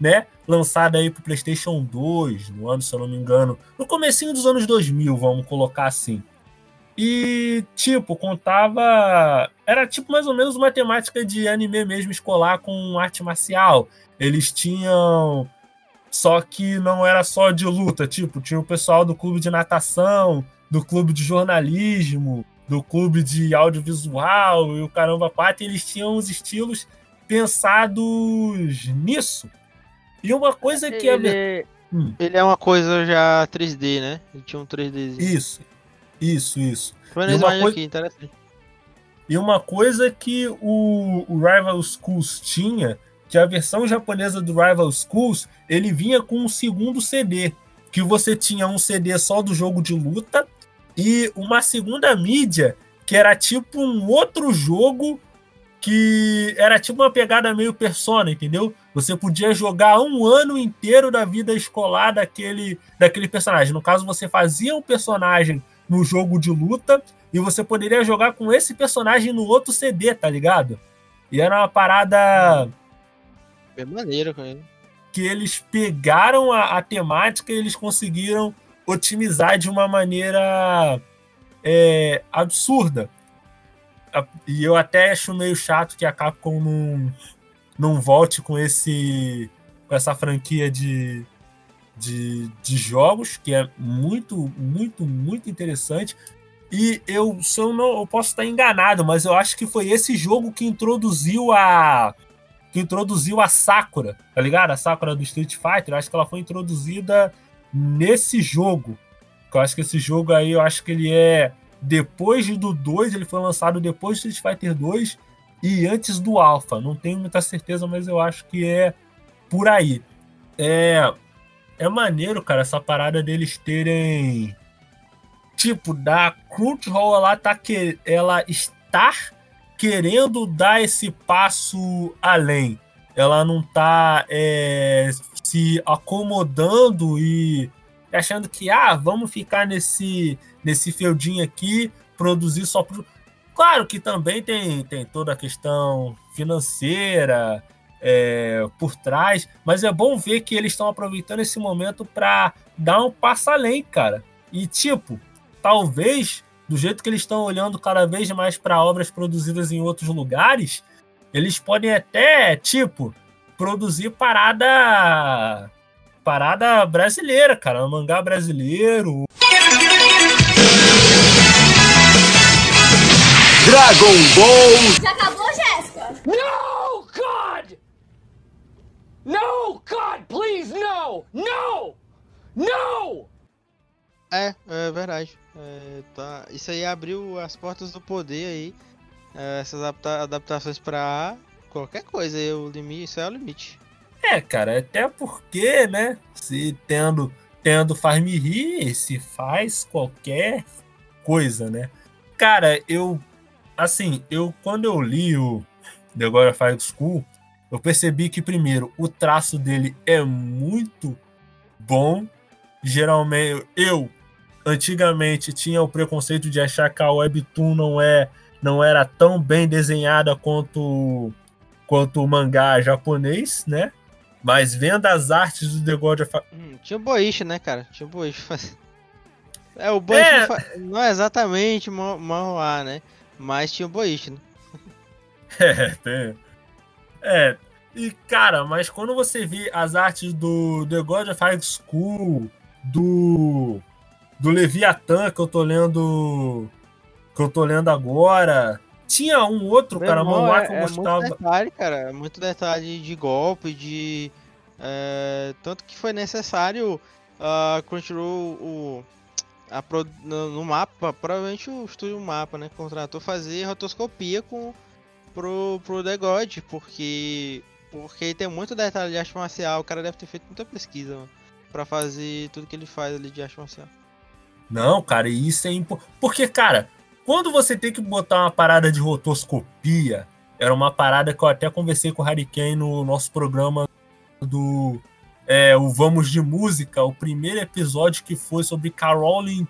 né? Lançada aí pro PlayStation 2, no ano, se eu não me engano, no comecinho dos anos 2000, vamos colocar assim. E, tipo, contava. Era tipo mais ou menos uma temática de anime mesmo escolar com arte marcial. Eles tinham. Só que não era só de luta, tipo, tinha o pessoal do clube de natação, do clube de jornalismo, do clube de audiovisual e o caramba quatro, eles tinham os estilos pensados nisso. E uma coisa que ele, é. Hum. Ele é uma coisa já 3D, né? Ele tinha um 3D. Isso, isso, isso. Foi na coisa... aqui, interessante. E uma coisa que o, o Rival Schools tinha, que a versão japonesa do Rival Schools, ele vinha com um segundo CD, que você tinha um CD só do jogo de luta e uma segunda mídia que era tipo um outro jogo que era tipo uma pegada meio persona, entendeu? Você podia jogar um ano inteiro da vida escolar daquele, daquele personagem. No caso, você fazia um personagem no jogo de luta e você poderia jogar com esse personagem no outro CD, tá ligado? E era uma parada. Bem maneiro, cara. Que eles pegaram a, a temática e eles conseguiram otimizar de uma maneira é, absurda. E eu até acho meio chato que a Capcom não, não volte com esse com essa franquia de, de, de jogos, que é muito, muito, muito interessante. E eu, se eu, não, eu posso estar enganado, mas eu acho que foi esse jogo que introduziu a. Que introduziu a Sakura, tá ligado? A Sakura do Street Fighter. Eu acho que ela foi introduzida nesse jogo. Eu acho que esse jogo aí, eu acho que ele é depois do 2, ele foi lançado depois do Street Fighter 2 e antes do Alpha. Não tenho muita certeza, mas eu acho que é por aí. É, é maneiro, cara, essa parada deles terem. Tipo, da Crunchyroll ela tá que ela está querendo dar esse passo além. Ela não tá é, se acomodando e achando que ah, vamos ficar nesse nesse feudinho aqui, produzir só pro... Claro que também tem, tem toda a questão financeira, é, por trás, mas é bom ver que eles estão aproveitando esse momento para dar um passo além, cara. E tipo, talvez do jeito que eles estão olhando cada vez mais para obras produzidas em outros lugares, eles podem até, tipo, produzir parada parada brasileira, cara, um mangá brasileiro. Dragon Ball! Já acabou, Jéssica? No, God! No, God, please, no! No! No! É, é verdade. É, tá. Isso aí abriu as portas do poder aí. É, essas adapta adaptações pra qualquer coisa. O limite, isso é o limite. É, cara, até porque, né? Se tendo, tendo faz me rir, se faz qualquer coisa, né? Cara, eu. Assim, eu quando eu li o The God of High School, eu percebi que, primeiro, o traço dele é muito bom. Geralmente, eu antigamente tinha o preconceito de achar que a Webtoon não, é, não era tão bem desenhada quanto, quanto o mangá japonês, né? Mas vendo as artes do The God of hum, Tinha o Boichi, né, cara? Tinha o Boichi. É, o Boichi É. não, fa... não é exatamente ma- manhwa, né? Mas tinha o Boichi, né? É, tem. É. E, cara, mas quando você vê as artes do The God of High School, do. do Leviathan, que eu tô lendo. que eu tô lendo agora. Tinha um outro, Meu cara, irmão, manhwa é, que eu é gostava. muito detalhe, cara. É muito detalhe de golpe, de. é, tanto que foi necessário a Crunchyroll o, a no, no mapa, provavelmente o estúdio Mapa, né? Contratou fazer rotoscopia com, pro, pro The God, porque. Porque tem muito detalhe de arte marcial. O cara deve ter feito muita pesquisa, mano, pra fazer tudo que ele faz ali de arte marcial. Não, cara, e isso é importante. Porque, cara, quando você tem que botar uma parada de rotoscopia, era uma parada que eu até conversei com o Harry Kane no nosso programa do é, o Vamos de Música, o primeiro episódio que foi sobre Carol em,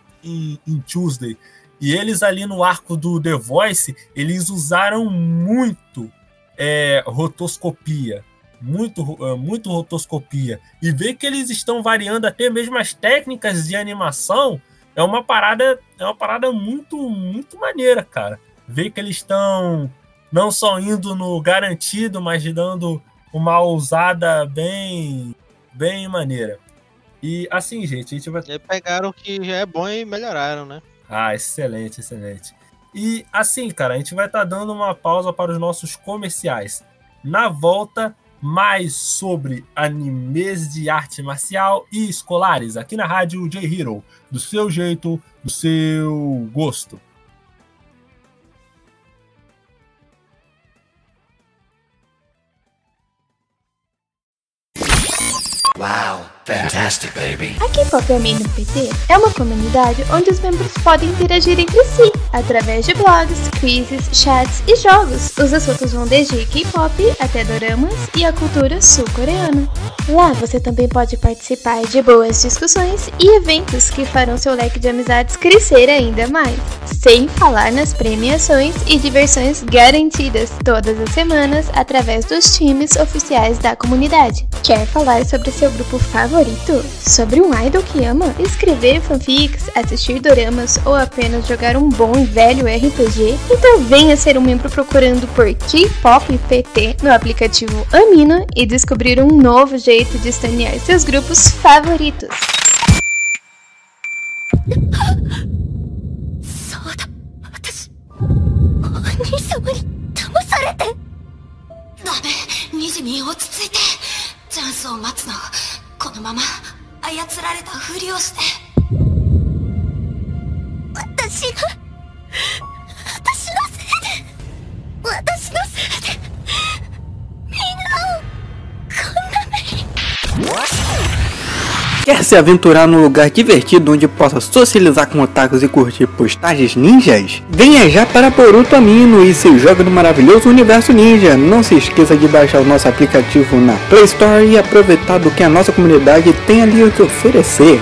Tuesday. E eles ali no arco do The Voice, eles usaram muito é, rotoscopia. Muito, é, muito rotoscopia. E ver que eles estão variando até mesmo as técnicas de animação é uma parada, é uma parada muito, muito maneira, cara. Ver que eles estão não só indo no garantido, mas dando uma ousada bem, bem maneira. E assim, gente, a gente vai E pegaram o que já é bom e melhoraram, né? ah, excelente, excelente. E assim, cara, a gente vai estar dando uma pausa para os nossos comerciais. Na volta, mais sobre animes de arte marcial e escolares aqui na rádio J Hero, do seu jeito, do seu gosto. Wow, fantastic, baby. A K-Pop Amino PT é uma comunidade onde os membros podem interagir entre si, através de blogs, quizzes, chats e jogos. Os assuntos vão desde K-pop até doramas e a cultura sul-coreana. Lá você também pode participar de boas discussões e eventos que farão seu leque de amizades crescer ainda mais. Sem falar nas premiações e diversões garantidas todas as semanas através dos times oficiais da comunidade. Quer falar sobre seu grupo favorito? Sobre um idol que ama? Escrever fanfics, assistir doramas ou apenas jogar um bom velho RPG? Então venha ser um membro procurando por K-Pop PT no aplicativo Amino e descobrir um novo jeito de estanear seus grupos favoritos. Thank. 君落ち着いてチャンスを待つのこのまま操られたふりをして私が私のせいで私のせいでみんなをこんな目に Quer se aventurar num lugar divertido onde possa socializar com otakus e curtir postagens ninjas? Venha já para Boruto Amino e se joga no maravilhoso universo ninja. Não se esqueça de baixar o nosso aplicativo na Play Store e aproveitar do que a nossa comunidade tem ali o que oferecer.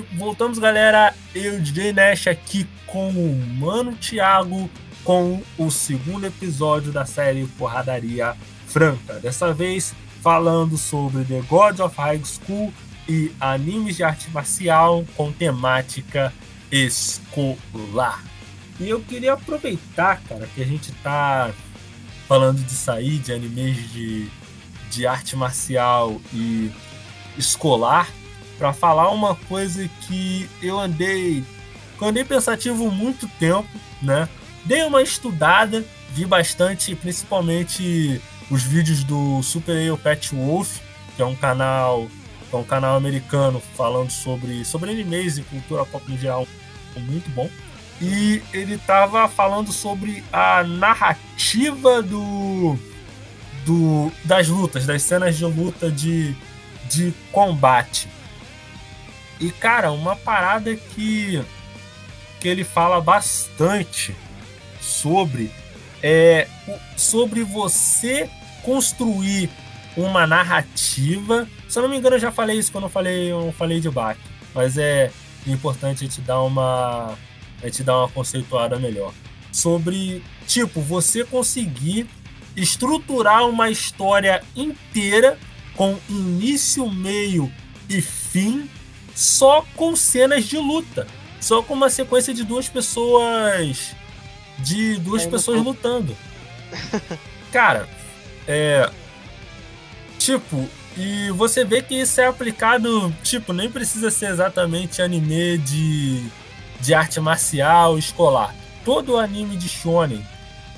E voltamos, galera. Eu, DJ Nash, aqui com o Mano Thiago, com o segundo episódio da série Porradaria Franca. Dessa vez falando sobre The God of High School e animes de arte marcial com temática escolar. E eu queria aproveitar, cara, que a gente tá falando de sair de animes de, de arte marcial e escolar para falar uma coisa que eu andei, andei pensativo muito tempo, né? Dei uma estudada, vi bastante, principalmente os vídeos do Super Ale Pet Wolf, que é um canal, é um canal americano falando sobre sobre animes e cultura pop geral, muito bom. E ele tava falando sobre a narrativa do, do das lutas, das cenas de luta de, de combate. E, cara, uma parada que, que ele fala bastante sobre é sobre você construir uma narrativa. Se eu não me engano, eu já falei isso quando eu falei, eu falei de Bach, mas é importante gente dar uma gente dar uma conceituada melhor sobre tipo você conseguir estruturar uma história inteira com início, meio e fim só com cenas de luta. Só com uma sequência de duas pessoas. De duas pessoas lutando. Cara, é. Tipo, e você vê que isso é aplicado. Tipo, nem precisa ser exatamente anime de, de arte marcial escolar. Todo anime de shonen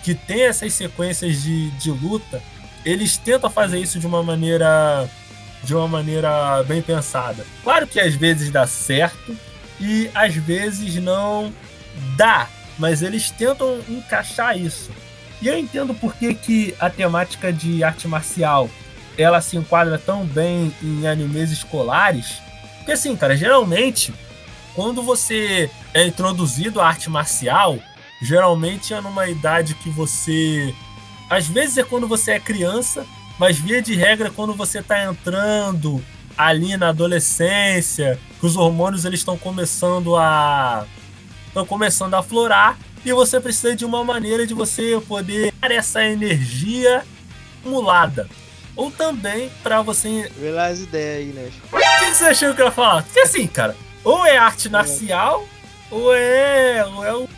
que tem essas sequências de, de luta, eles tentam fazer isso de uma maneira de uma maneira bem pensada. Claro que às vezes dá certo e às vezes não dá, mas eles tentam encaixar isso. E eu entendo por que, que a temática de arte marcial ela se enquadra tão bem em animes escolares. Porque assim, cara, geralmente quando você é introduzido à arte marcial, geralmente é numa idade que você às vezes é quando você é criança, mas via de regra, quando você está entrando ali na adolescência, que os hormônios eles estão começando a estão começando a aflorar e você precisa de uma maneira de você poder dar essa energia acumulada. Ou também para você. Vê lá as ideias aí, né? O que você achou que eu ia falar? Porque assim, cara, ou é arte marcial, ou é, ou é o,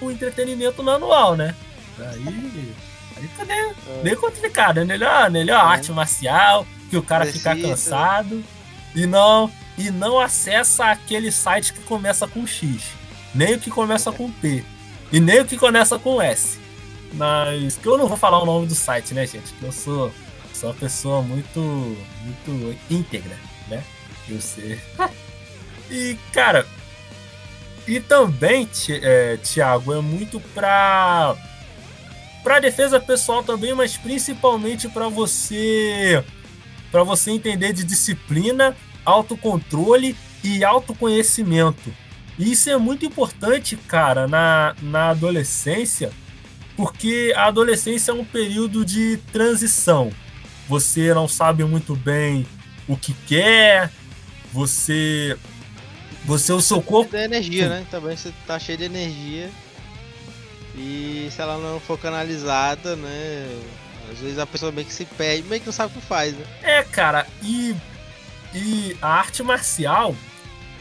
o entretenimento manual, né? Aí. Tá meio, meio complicado. É melhor, melhor arte marcial, que o cara Precisa. ficar cansado e não, e não acessa aquele site que começa com X, nem o que começa com P, e nem o que começa com S. Mas que eu não vou falar o nome do site, né, gente? Que eu sou, sou uma pessoa muito, muito íntegra, né? Eu sei. e, cara, e também, Ti- é, Thiago, é muito pra para defesa pessoal também, mas principalmente para você para você entender de disciplina, autocontrole e autoconhecimento. E isso é muito importante, cara, na, na adolescência, porque a adolescência é um período de transição. Você não sabe muito bem o que quer, você você o seu corpo Da energia, né? Também você tá cheio de energia. E se ela não for canalizada, né? Às vezes a pessoa meio que se perde, meio que não sabe o que faz, né? É, cara, e, e a arte marcial,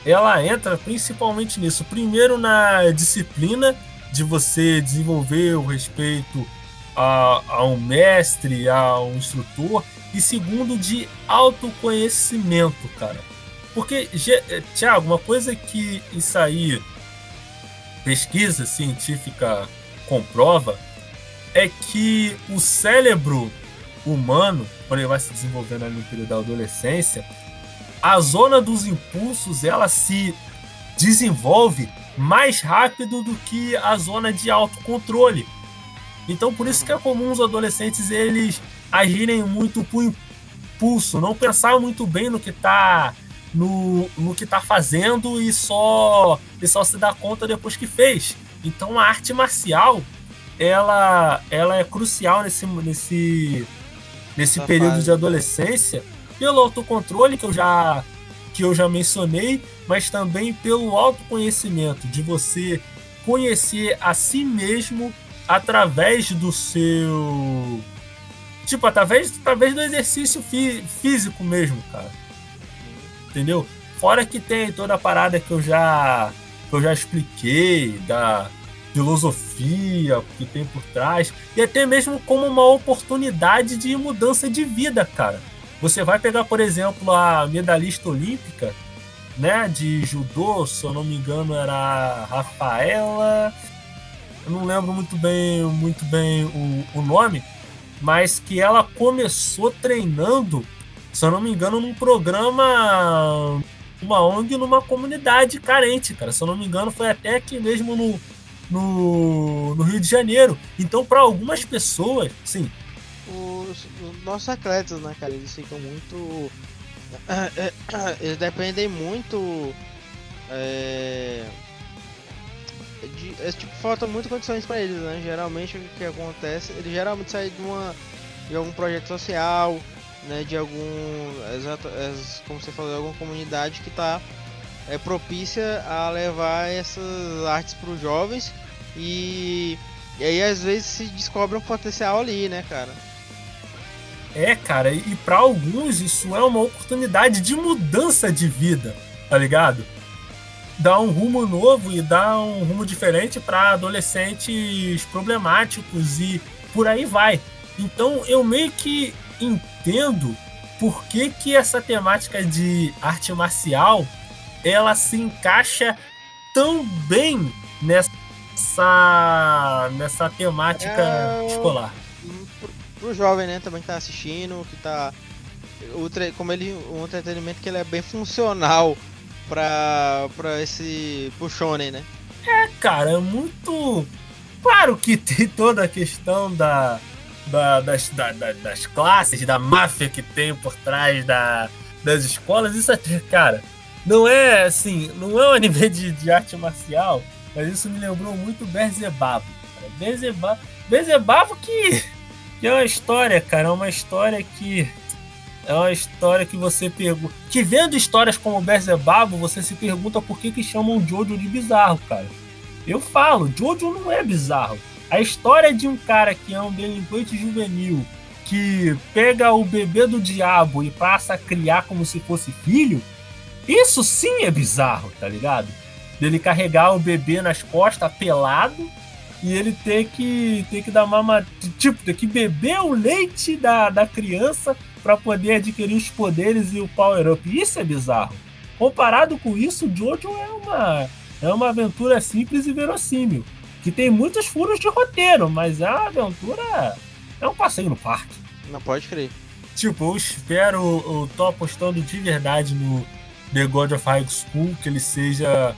ela entra principalmente nisso. Primeiro na disciplina de você desenvolver o respeito a, a um mestre, a um instrutor, e segundo de autoconhecimento, cara. Porque, Ge- Thiago, uma coisa que isso aí, pesquisa científica comprova, é que o cérebro humano, quando ele vai se desenvolvendo no período da adolescência, a zona dos impulsos ela se desenvolve mais rápido do que a zona de autocontrole. Então por isso que é comum os adolescentes eles agirem muito por impulso, não pensar muito bem no que tá no, no que tá fazendo e só e só se dar conta depois que fez. Então a arte marcial ela ela é crucial nesse nesse nesse período de adolescência pelo autocontrole que eu já que eu já mencionei, mas também pelo autoconhecimento de você conhecer a si mesmo através do seu tipo através através do exercício fí- físico mesmo, cara. Entendeu? Fora que tem toda a parada que eu já que eu já expliquei da filosofia que tem por trás e até mesmo como uma oportunidade de mudança de vida, cara. Você vai pegar, por exemplo, a medalhista olímpica, né, de judô, se eu não me engano, era a Rafaela. Eu não lembro muito bem, muito bem o, o nome, mas que ela começou treinando, se eu não me engano, num programa, uma ONG numa comunidade carente, cara. Se eu não me engano, foi até aqui mesmo no, no, no Rio de Janeiro. Então, para algumas pessoas, sim, Os, os nossos atletas, né, cara, eles ficam muito. Eles dependem muito. É, de, é, tipo, falta muito condições pra eles, né? Geralmente o que acontece, eles geralmente saem de uma. de algum projeto social, né? De algum. Exato, ex- como você falou, de alguma comunidade que tá é, propícia a levar essas artes pros jovens e. E aí às vezes se descobre um potencial ali, né, cara? É, cara, e para alguns isso é uma oportunidade de mudança de vida, tá ligado? Dar um rumo novo e dar um rumo diferente para adolescentes problemáticos e por aí vai. Então eu meio que entendo por que, que essa temática de arte marcial ela se encaixa tão bem nessa nessa temática É, escolar. pro, pro jovem, né, também que tá assistindo, que tá. O, como ele. Um entretenimento que ele é bem funcional pra, pra esse. Shonen, né? É, cara, é muito. Claro que tem toda a questão da, da- das, da- da- das classes, da máfia que tem por trás da, das escolas. Isso até, cara, não é assim, não é um anime de, de arte marcial, mas isso me lembrou muito Berzebabo. cara. Berzeba- Berzebabo que, que é uma história, cara, é uma história que. É uma história que você pergunta. Que vendo histórias como Berzebabo, você se pergunta por que, que chamam Jojo de bizarro, cara. Eu falo, Jojo não é bizarro. A história de um cara que é um delinquente juvenil que pega o bebê do diabo e passa a criar como se fosse filho, isso sim é bizarro, tá ligado? Dele carregar o bebê nas costas pelado e ele ter que ter que dar mama, tipo, ter que beber o leite da, da criança para poder adquirir os poderes e o power up. Isso é bizarro. Comparado com isso, Jojo é uma é uma aventura simples e verossímil, que tem muitos furos de roteiro, mas é uma aventura é um passeio no parque. Não pode crer. Tipo, eu espero, eu tô apostando de verdade no The God of High School, que ele seja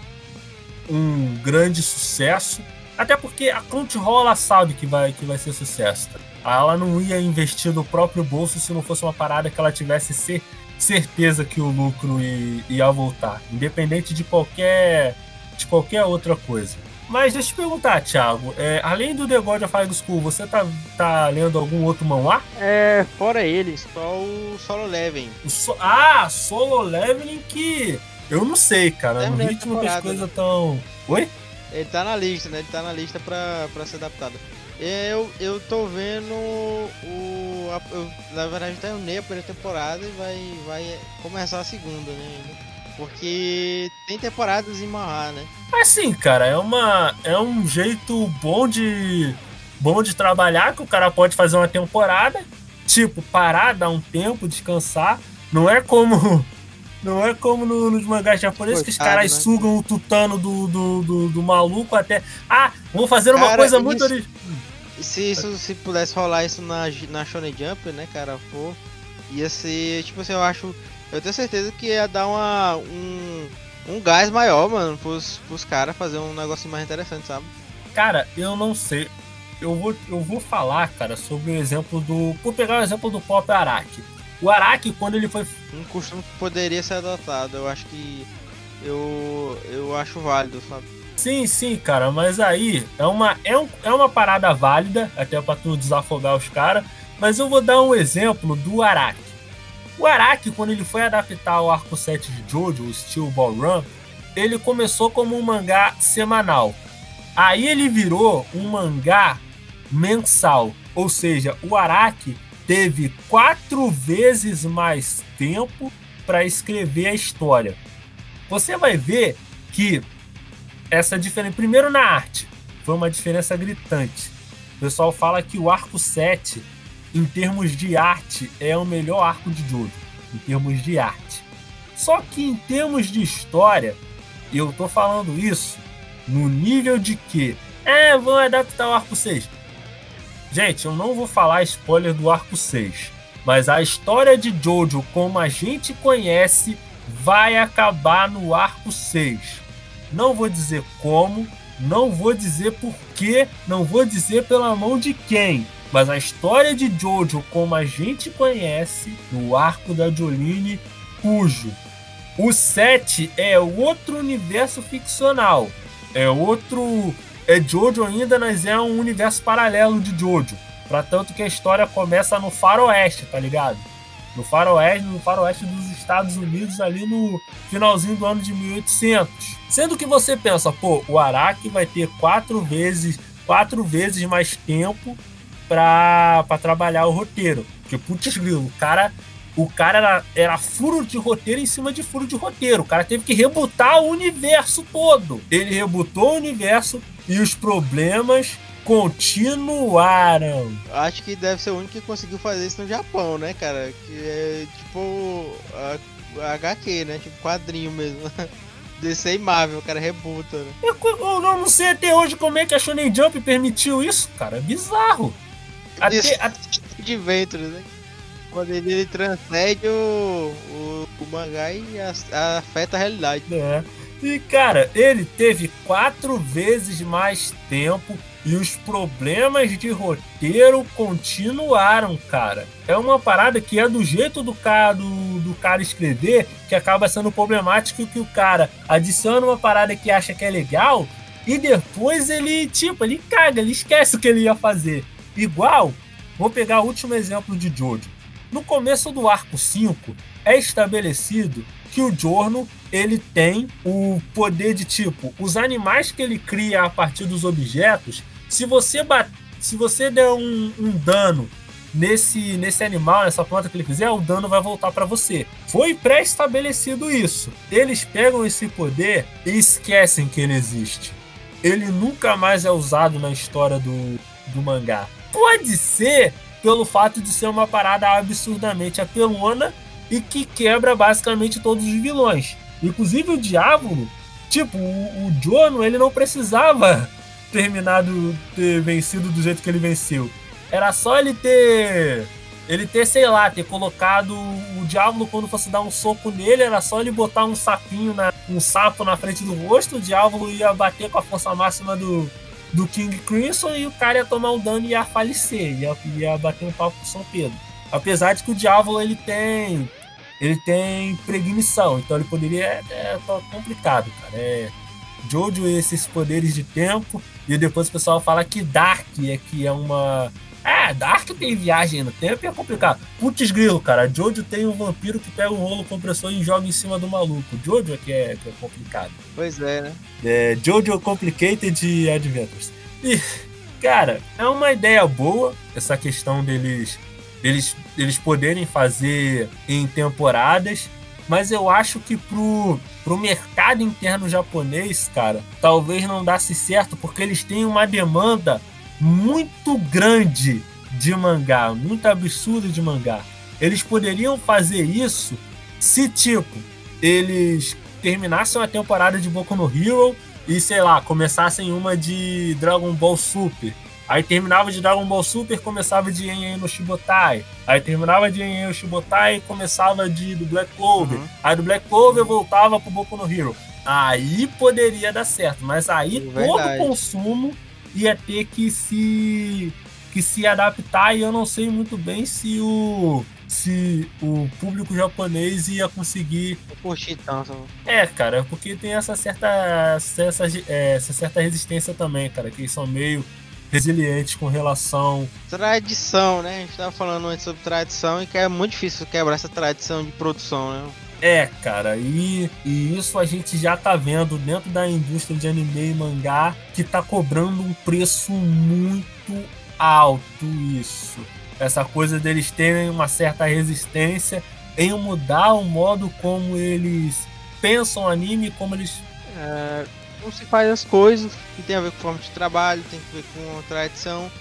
um grande sucesso. Até porque a Crunchyroll ela sabe que vai, que vai ser sucesso. Ela não ia investir do próprio bolso se não fosse uma parada que ela tivesse cer- certeza que o lucro i- ia voltar, independente de qualquer de qualquer outra coisa. Mas deixa eu te perguntar, Thiago, é, além do The God of High School, você tá, tá lendo algum outro manhwa? É, fora ele, só o Solo Leveling. O so- ah, Solo Leveling que eu não sei, cara. No Terminei a ritmo que as temporada, coisas tão. Oi? Ele tá na lista, né? Ele tá na lista pra, pra ser adaptado. Eu, eu tô vendo o. A, eu, na verdade, terminei a primeira temporada e vai, vai começar a segunda, né? Porque tem temporadas em Mahá, né? Assim, cara, é uma é um jeito bom de bom de trabalhar que o cara pode fazer uma temporada, tipo, parar, dar um tempo, descansar. Não é como não é como no, nos mangás japoneses que os caras né? sugam o tutano do, do, do, do maluco até. Ah, vou fazer uma Cara, coisa muito original. Se isso se pudesse rolar isso na, na Shonen Jump, né, cara, pô, ia ser, tipo assim, eu acho, eu tenho certeza que ia dar uma um, um gás maior, mano, pros, pros caras fazer um negócio mais interessante, sabe? Cara, eu não sei. Eu vou, eu vou falar, cara, sobre o exemplo do. Vou pegar o exemplo do próprio Araki. O Araki, quando ele foi. Um costume que poderia ser adotado, eu acho que eu eu acho válido, sabe? Sim, sim, cara, mas aí é uma, é um, é uma parada válida, até pra tu desafogar os caras. Mas eu vou dar um exemplo do Araki. O Araki, quando ele foi adaptar o arco 7 de Jojo, o Steel Ball Run, ele começou como um mangá semanal. Aí ele virou um mangá mensal. Ou seja, o Araki teve quatro vezes mais tempo para escrever a história. Você vai ver que essa diferença. Primeiro na arte, foi uma diferença gritante. O pessoal fala que o arco 7, em termos de arte, é o melhor arco de Jojo. Em termos de arte. Só que em termos de história, eu tô falando isso no nível de que. É, vão adaptar o arco 6. Gente, eu não vou falar spoiler do arco 6. Mas a história de Jojo, como a gente conhece, vai acabar no arco 6. Não vou dizer como, não vou dizer porquê, não vou dizer pela mão de quem. Mas a história de Jojo, como a gente conhece, no arco da Jolene, cujo o 7 é outro universo ficcional. É outro. É Jojo ainda, mas é um universo paralelo de Jojo. Pra tanto que a história começa no faroeste, tá ligado? No faroeste, no faroeste dos Estados Unidos, ali no finalzinho do ano de 1800. Sendo que você pensa, pô, o Araki vai ter quatro vezes, quatro vezes mais tempo pra, pra trabalhar o roteiro. Porque, putz grilo, o cara, o cara era, era furo de roteiro em cima de furo de roteiro. O cara teve que rebutar o universo todo. Ele rebutou o universo e os problemas continuaram. Acho que deve ser o único que conseguiu fazer isso no Japão, né, cara? Que é tipo a, a HQ, né? Tipo quadrinho mesmo. DC e Marvel, o cara rebuta, né? Eu, eu não sei até hoje como é que a Shonen Jump permitiu isso, cara. É bizarro. Até, até- de ventre, né? Quando ele, ele transcende o, o, o mangá e as- afeta a realidade. É. E, cara, ele teve quatro vezes mais tempo e os problemas de roteiro continuaram, cara. É uma parada que é do jeito do cara, do, do cara escrever que acaba sendo problemático que o cara adiciona uma parada que acha que é legal e depois ele, tipo, ele caga, ele esquece o que ele ia fazer. Igual, vou pegar o último exemplo de Jojo. No começo do arco 5, é estabelecido que o Jorno ele tem o poder de tipo, os animais que ele cria a partir dos objetos, se você se você der um, um dano nesse, nesse animal, nessa planta que ele fizer, o dano vai voltar para você. Foi pré-estabelecido isso. Eles pegam esse poder e esquecem que ele existe. Ele nunca mais é usado na história do, do mangá. Pode ser pelo fato de ser uma parada absurdamente apelona e que quebra basicamente todos os vilões. Inclusive o Diabo, tipo, o, o Jono, ele não precisava terminado, ter vencido do jeito que ele venceu. Era só ele ter. Ele ter, sei lá, ter colocado o Diablo quando fosse dar um soco nele, era só ele botar um sapinho, na, um sapo na frente do rosto, o Diablo ia bater com a força máxima do, do King Crimson e o cara ia tomar um dano e ia falecer, ia, ia bater um papo com São Pedro. Apesar de que o Diablo ele tem. Ele tem pregnição, então ele poderia. É, é complicado, cara. É, Jojo esses poderes de tempo. E depois o pessoal fala que Dark é que é uma. É, Dark tem viagem no tempo e é complicado. Putz grilo, cara. Jojo tem um vampiro que pega um rolo compressor e joga em cima do maluco. Jojo é que é, que é complicado. Pois é, né? É, Jojo Complicated Adventures. E, Cara, é uma ideia boa essa questão deles, deles, deles poderem fazer em temporadas, mas eu acho que pro, pro mercado interno japonês, cara, talvez não desse certo, porque eles têm uma demanda muito grande de mangá, muito absurda de mangá. Eles poderiam fazer isso se, tipo, eles terminassem a temporada de Boku no Hero e, sei lá, começassem uma de Dragon Ball Super. Aí terminava de Dragon Ball Super, começava de Yen no Shibotai. Aí terminava de Yen no Shibotai e começava de do Black Clover. Uhum. Aí do Black Clover voltava pro Boku no Hero. Aí poderia dar certo, mas aí é todo consumo ia ter que se que se adaptar e eu não sei muito bem se o se o público japonês ia conseguir curtir tanto. É, cara, porque tem essa certa essa, é, essa certa resistência também, cara, que eles são meio resilientes com relação tradição, né? A gente tava falando antes sobre tradição e que é muito difícil quebrar essa tradição de produção, né? É, cara, e, e isso a gente já tá vendo dentro da indústria de anime e mangá que tá cobrando um preço muito alto isso. Essa coisa deles terem uma certa resistência em mudar o modo como eles pensam anime, como eles. É, como se faz as coisas, que tem a ver com forma de trabalho, tem a ver com tradição.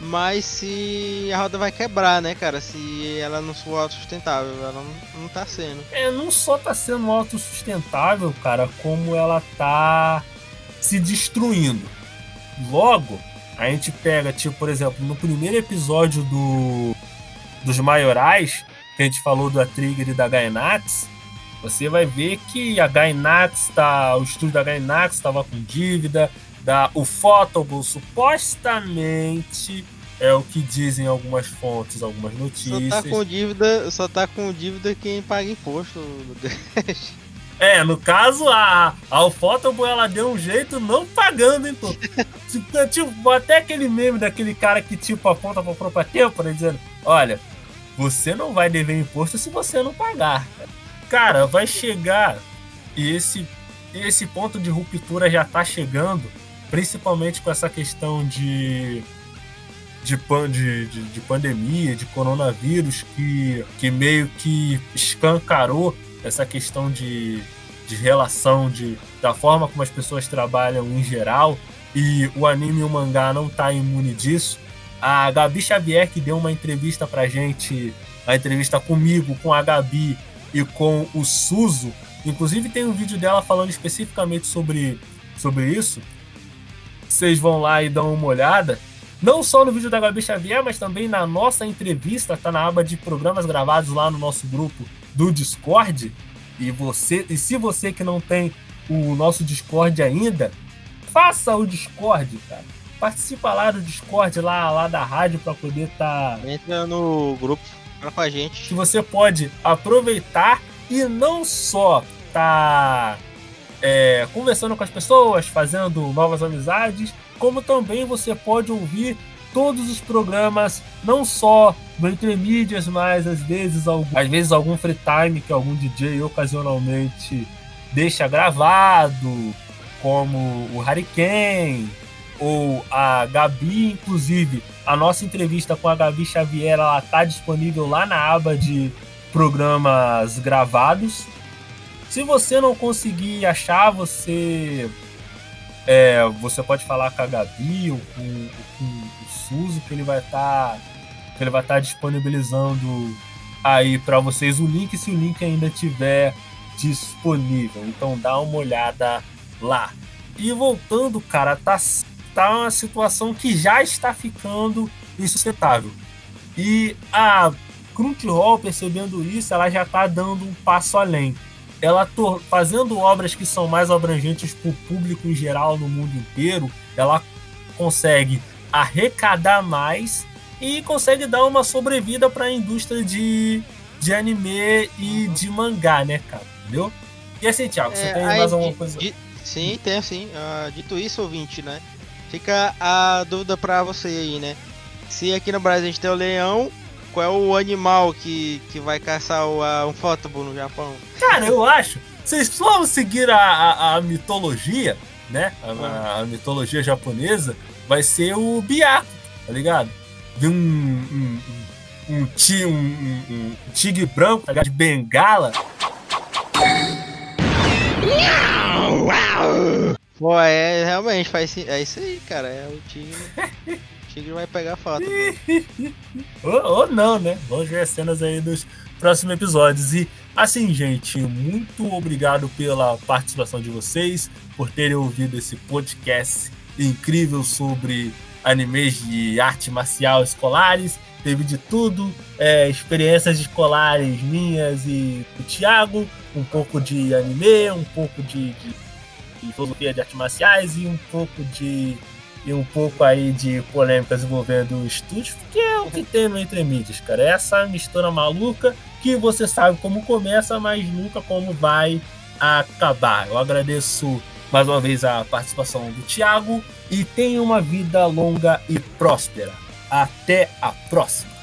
Mas se a roda vai quebrar, né, cara? Se ela não for autossustentável, ela não, não tá sendo. É, não só tá sendo autossustentável, cara, como ela tá se destruindo. Logo, a gente pega, tipo, por exemplo, no primeiro episódio do dos Maiorais, que a gente falou da Trigger e da Gainax, você vai ver que a Gainax tá, o estúdio da Gainax estava com dívida, da o Photable supostamente é o que dizem algumas fontes, algumas notícias. Só tá com dívida, só tá com dívida quem paga imposto. É, no caso, a, a Ufotable, ela deu um jeito não pagando, pô. tipo, tipo, até aquele meme daquele cara que, tipo, aponta pra própria têmpora dizendo, olha, você não vai dever imposto se você não pagar. Cara, vai chegar e esse, esse ponto de ruptura já tá chegando, principalmente com essa questão de de, pan, de, de, de, pandemia, de coronavírus, que, que meio que escancarou essa questão de, de relação, de, da forma como as pessoas trabalham em geral, e o anime e o mangá não tá imune disso. A Gabi Xavier, que deu uma entrevista pra gente, a entrevista comigo, com a Gabi e com o Suzo, inclusive tem um vídeo dela falando especificamente sobre, sobre isso. Vocês vão lá e dão uma olhada. Não só no vídeo da Gabi Xavier, mas também na nossa entrevista, tá na aba de programas gravados lá no nosso grupo do Discord. E você, e se você que não tem o nosso Discord ainda, faça o Discord, cara. Participa lá do Discord lá, lá da rádio para poder estar. Tá... Entra no grupo fala com a gente. Que você pode aproveitar e não só tá é, conversando com as pessoas, fazendo novas amizades, como também você pode ouvir todos os programas, não só do Entre Mídias, mas às vezes, algum, às vezes algum free time que algum DJ ocasionalmente deixa gravado, como o Hurricane ou a Gabi, inclusive a nossa entrevista com a Gabi Xavier ela está disponível lá na aba de programas gravados. Se você não conseguir achar, você é, você pode falar com a Gabi ou com, com o Suzy que ele vai estar tá, ele vai estar tá disponibilizando aí para vocês o link se o link ainda tiver disponível. Então dá uma olhada lá. E voltando, cara, tá tá uma situação que já está ficando insustentável. E a Crunchyroll percebendo isso, ela já está dando um passo além ela fazendo obras que são mais abrangentes para o público em geral no mundo inteiro, ela consegue arrecadar mais e consegue dar uma sobrevida para a indústria de, de anime e de mangá, né, cara? Entendeu? E assim, Thiago, é, você tem aí, mais alguma coisa? Sim, tem sim. Uh, dito isso, ouvinte, né? Fica a dúvida para você aí, né? Se aqui no Brasil a gente tem o leão, qual é o animal que, que vai caçar o, a, um fótobo no Japão? Cara, eu acho. Vocês vão seguir a, a, a mitologia, né? A, a, mitologia japonesa. vai ser o Biaco, tá ligado? Vi um, um, um, um, ti- um, um- um tigre branco, tá ligado? De bengala. Pô, é realmente faz É isso aí, cara. É o tigre. tigre vai pegar foto. Ou, ou não, né? Vamos ver as cenas aí dos próximos episódios. E assim, gente, muito obrigado pela participação de vocês, por terem ouvido esse podcast incrível sobre animes de arte marcial escolares. Teve de tudo, é, experiências escolares minhas e do Thiago, um pouco de anime, um pouco de, de, de filosofia de artes marciais e um pouco de e um pouco aí de polêmicas envolvendo o estúdio, que é o que tem no Entre Mídias, cara. É essa mistura maluca que você sabe como começa, mas nunca como vai acabar. Eu agradeço mais uma vez a participação do Thiago e tenha uma vida longa e próspera. Até a próxima!